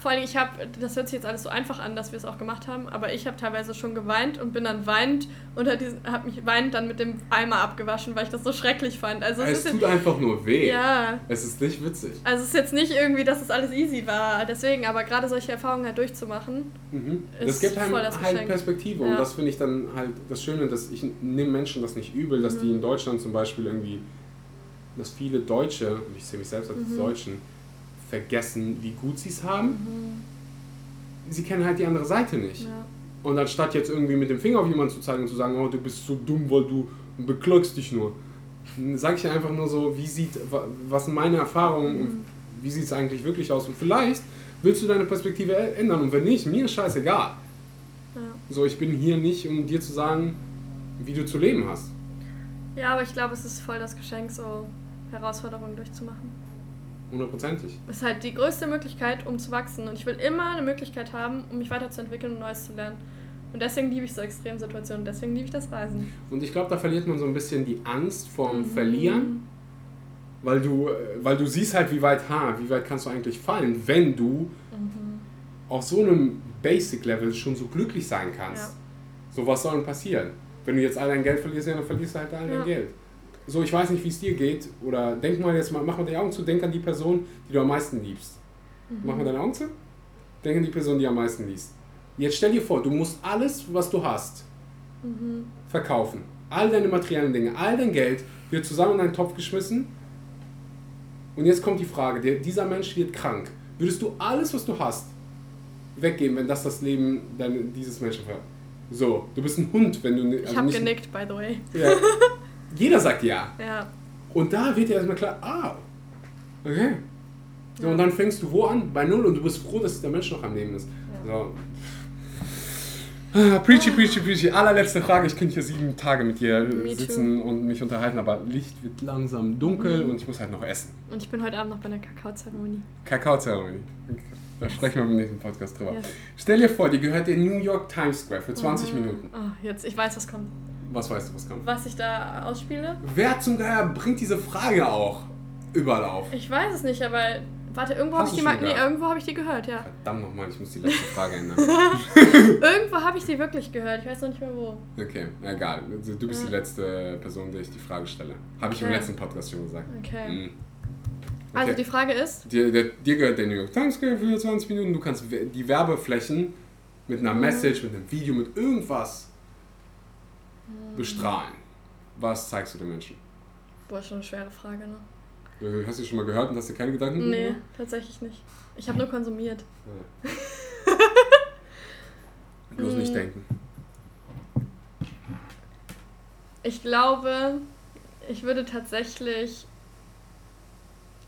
Vor allem, ich habe, das hört sich jetzt alles so einfach an, dass wir es auch gemacht haben, aber ich habe teilweise schon geweint und bin dann weinend und habe mich weinend dann mit dem Eimer abgewaschen, weil ich das so schrecklich fand. Also es, es tut jetzt, einfach nur weh. Ja. Es ist nicht witzig. Also es ist jetzt nicht irgendwie, dass es alles easy war, deswegen, aber gerade solche Erfahrungen halt durchzumachen, mhm. ist das gibt einem das halt Perspektive ja. und das finde ich dann halt das Schöne, dass ich nehme Menschen das nicht übel, dass mhm. die in Deutschland zum Beispiel irgendwie, dass viele Deutsche, und ich sehe mich selbst als mhm. Deutschen, vergessen, wie gut sie es haben. Mhm. Sie kennen halt die andere Seite nicht. Ja. Und anstatt jetzt irgendwie mit dem Finger auf jemanden zu zeigen und zu sagen, oh, du bist so dumm, weil du beklagst dich nur, sage ich einfach nur so, wie sieht, was sind meine Erfahrungen mhm. und wie sieht es eigentlich wirklich aus? Und vielleicht willst du deine Perspektive ändern und wenn nicht, mir ist scheißegal. Ja. So, ich bin hier nicht, um dir zu sagen, wie du zu leben hast. Ja, aber ich glaube, es ist voll das Geschenk, so Herausforderungen durchzumachen. Hundertprozentig. Das ist halt die größte Möglichkeit, um zu wachsen. Und ich will immer eine Möglichkeit haben, um mich weiterzuentwickeln und Neues zu lernen. Und deswegen liebe ich so Extremsituationen, deswegen liebe ich das Reisen. Und ich glaube, da verliert man so ein bisschen die Angst vorm mhm. Verlieren, weil du, weil du siehst halt, wie weit, ha, wie weit kannst du eigentlich fallen, wenn du mhm. auf so einem Basic-Level schon so glücklich sein kannst. Ja. So, was soll denn passieren? Wenn du jetzt all dein Geld verlierst, ja, dann verlierst du halt all dein ja. Geld so, ich weiß nicht, wie es dir geht, oder denk mal jetzt mal, mach mal die Augen zu, denk an die Person, die du am meisten liebst. Mhm. Mach mal deine Augen zu, denk an die Person, die du am meisten liebst. Jetzt stell dir vor, du musst alles, was du hast, mhm. verkaufen. All deine materiellen Dinge, all dein Geld wird zusammen in einen Topf geschmissen. Und jetzt kommt die Frage, der, dieser Mensch wird krank. Würdest du alles, was du hast, weggeben, wenn das das Leben deine, dieses Menschen war? So, du bist ein Hund, wenn du... Also ich habe genickt, by the way. Ja. Jeder sagt ja. Ja. Und da wird dir erstmal klar, ah, okay. So, und dann fängst du wo an? Bei Null und du bist froh, dass der Mensch noch am Leben ist. Ja. So. Ah, preachy, preachy, preachy. Allerletzte Frage. Ich könnte hier sieben Tage mit dir Me sitzen too. und mich unterhalten, aber Licht wird langsam dunkel mhm. und ich muss halt noch essen. Und ich bin heute Abend noch bei einer Kakaozeremonie. Kakaozeremonie. Da sprechen wir im nächsten Podcast drüber. Ja. Stell dir vor, die gehört in New York Times Square für 20 mhm. Minuten. Oh, jetzt, ich weiß, was kommt. Was weißt du, was kommt? Was ich da ausspiele? Wer zum Geier bringt diese Frage auch überall auf? Ich weiß es nicht, aber warte, irgendwo habe ich die mal, nee, irgendwo habe ich die gehört, ja. Verdammt nochmal, ich muss die letzte Frage ändern. irgendwo habe ich die wirklich gehört, ich weiß noch nicht mehr wo. Okay, egal. Also, du bist ja. die letzte Person, der ich die Frage stelle. Habe ich okay. im letzten Podcast schon gesagt. Okay. Mhm. Okay. Also die Frage ist? Dir, der, dir gehört der New York Times für 20 Minuten. Du kannst die Werbeflächen mit einer mhm. Message, mit einem Video, mit irgendwas bestrahlen? Was zeigst du den Menschen? Boah, schon eine schwere Frage, ne? Hast du schon mal gehört und hast dir keine Gedanken Nee, gemacht? tatsächlich nicht. Ich habe nur konsumiert. Ja. Bloß nicht hm. denken. Ich glaube, ich würde tatsächlich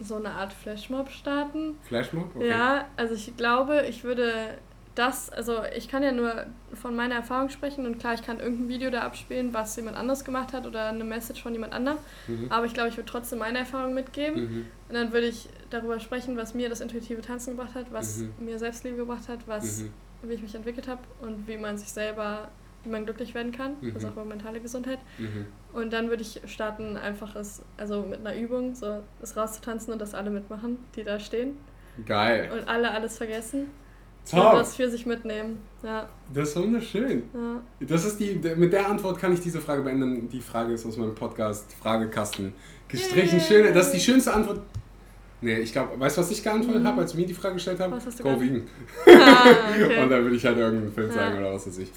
so eine Art Flashmob starten. Flashmob? Okay. Ja, also ich glaube, ich würde das, also ich kann ja nur von meiner Erfahrung sprechen und klar, ich kann irgendein Video da abspielen, was jemand anders gemacht hat oder eine Message von jemand anderem, mhm. aber ich glaube, ich würde trotzdem meine Erfahrung mitgeben mhm. und dann würde ich darüber sprechen, was mir das intuitive Tanzen gebracht hat, was mhm. mir Selbstliebe gebracht hat, was, mhm. wie ich mich entwickelt habe und wie man sich selber, wie man glücklich werden kann, mhm. also auch über mentale Gesundheit. Mhm. Und dann würde ich starten, einfach es, also mit einer Übung, so es rauszutanzen und das alle mitmachen, die da stehen. Geil. Und alle alles vergessen. Top. das für sich mitnehmen. Ja. Das ist wunderschön. Ja. Das ist die, mit der Antwort kann ich diese Frage beenden. Die Frage ist aus meinem Podcast Fragekasten gestrichen. Schöne, das ist die schönste Antwort. Nee, ich glaube, weißt du, was ich geantwortet mhm. habe, als du mir die Frage gestellt habe? Was hast du Go Vegan. Ah, okay. Und dann würde ich halt irgendeinen Film ja. sagen oder was weiß ich.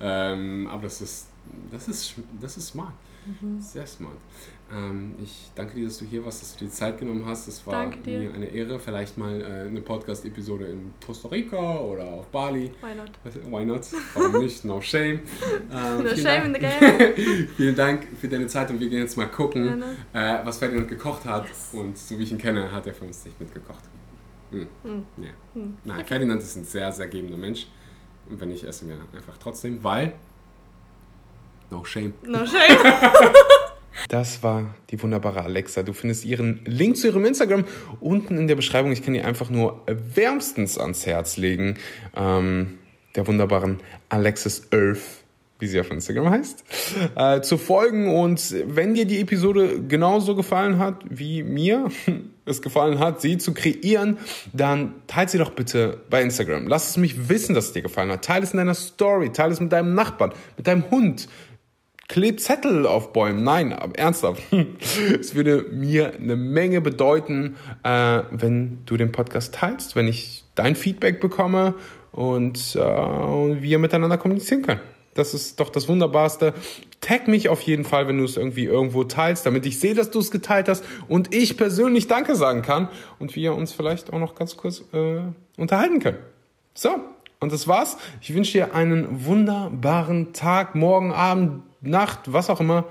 Ja. Ähm, aber das ist, das ist, das ist smart. Mhm. Sehr smart. Ähm, ich danke dir, dass du hier warst, dass du dir Zeit genommen hast. Es war mir eine Ehre. Vielleicht mal äh, eine Podcast-Episode in Costa Rica oder auf Bali. Why not? Why not? Warum nicht? No shame. Ähm, no shame Dank. in the game. vielen Dank für deine Zeit und wir gehen jetzt mal gucken, äh, was Ferdinand gekocht hat. Yes. Und so wie ich ihn kenne, hat er für uns nicht mitgekocht. Hm. Hm. Ja. Hm. Nein, okay. Ferdinand ist ein sehr, sehr gebender Mensch. Und wenn ich esse mir einfach trotzdem, weil No shame. No shame. Das war die wunderbare Alexa. Du findest ihren Link zu ihrem Instagram unten in der Beschreibung. Ich kann dir einfach nur wärmstens ans Herz legen. Ähm, der wunderbaren Alexis Earth, wie sie auf Instagram heißt, äh, zu folgen. Und wenn dir die Episode genauso gefallen hat, wie mir es gefallen hat, sie zu kreieren, dann teile sie doch bitte bei Instagram. Lass es mich wissen, dass es dir gefallen hat. Teile es in deiner Story, teile es mit deinem Nachbarn, mit deinem Hund Kleb Zettel auf Bäumen. Nein, aber ernsthaft. es würde mir eine Menge bedeuten, äh, wenn du den Podcast teilst, wenn ich dein Feedback bekomme und äh, wir miteinander kommunizieren können. Das ist doch das Wunderbarste. Tag mich auf jeden Fall, wenn du es irgendwie irgendwo teilst, damit ich sehe, dass du es geteilt hast und ich persönlich Danke sagen kann und wir uns vielleicht auch noch ganz kurz äh, unterhalten können. So, und das war's. Ich wünsche dir einen wunderbaren Tag, morgen Abend, Nacht, was auch immer.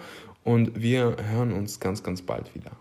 Und wir hören uns ganz, ganz bald wieder.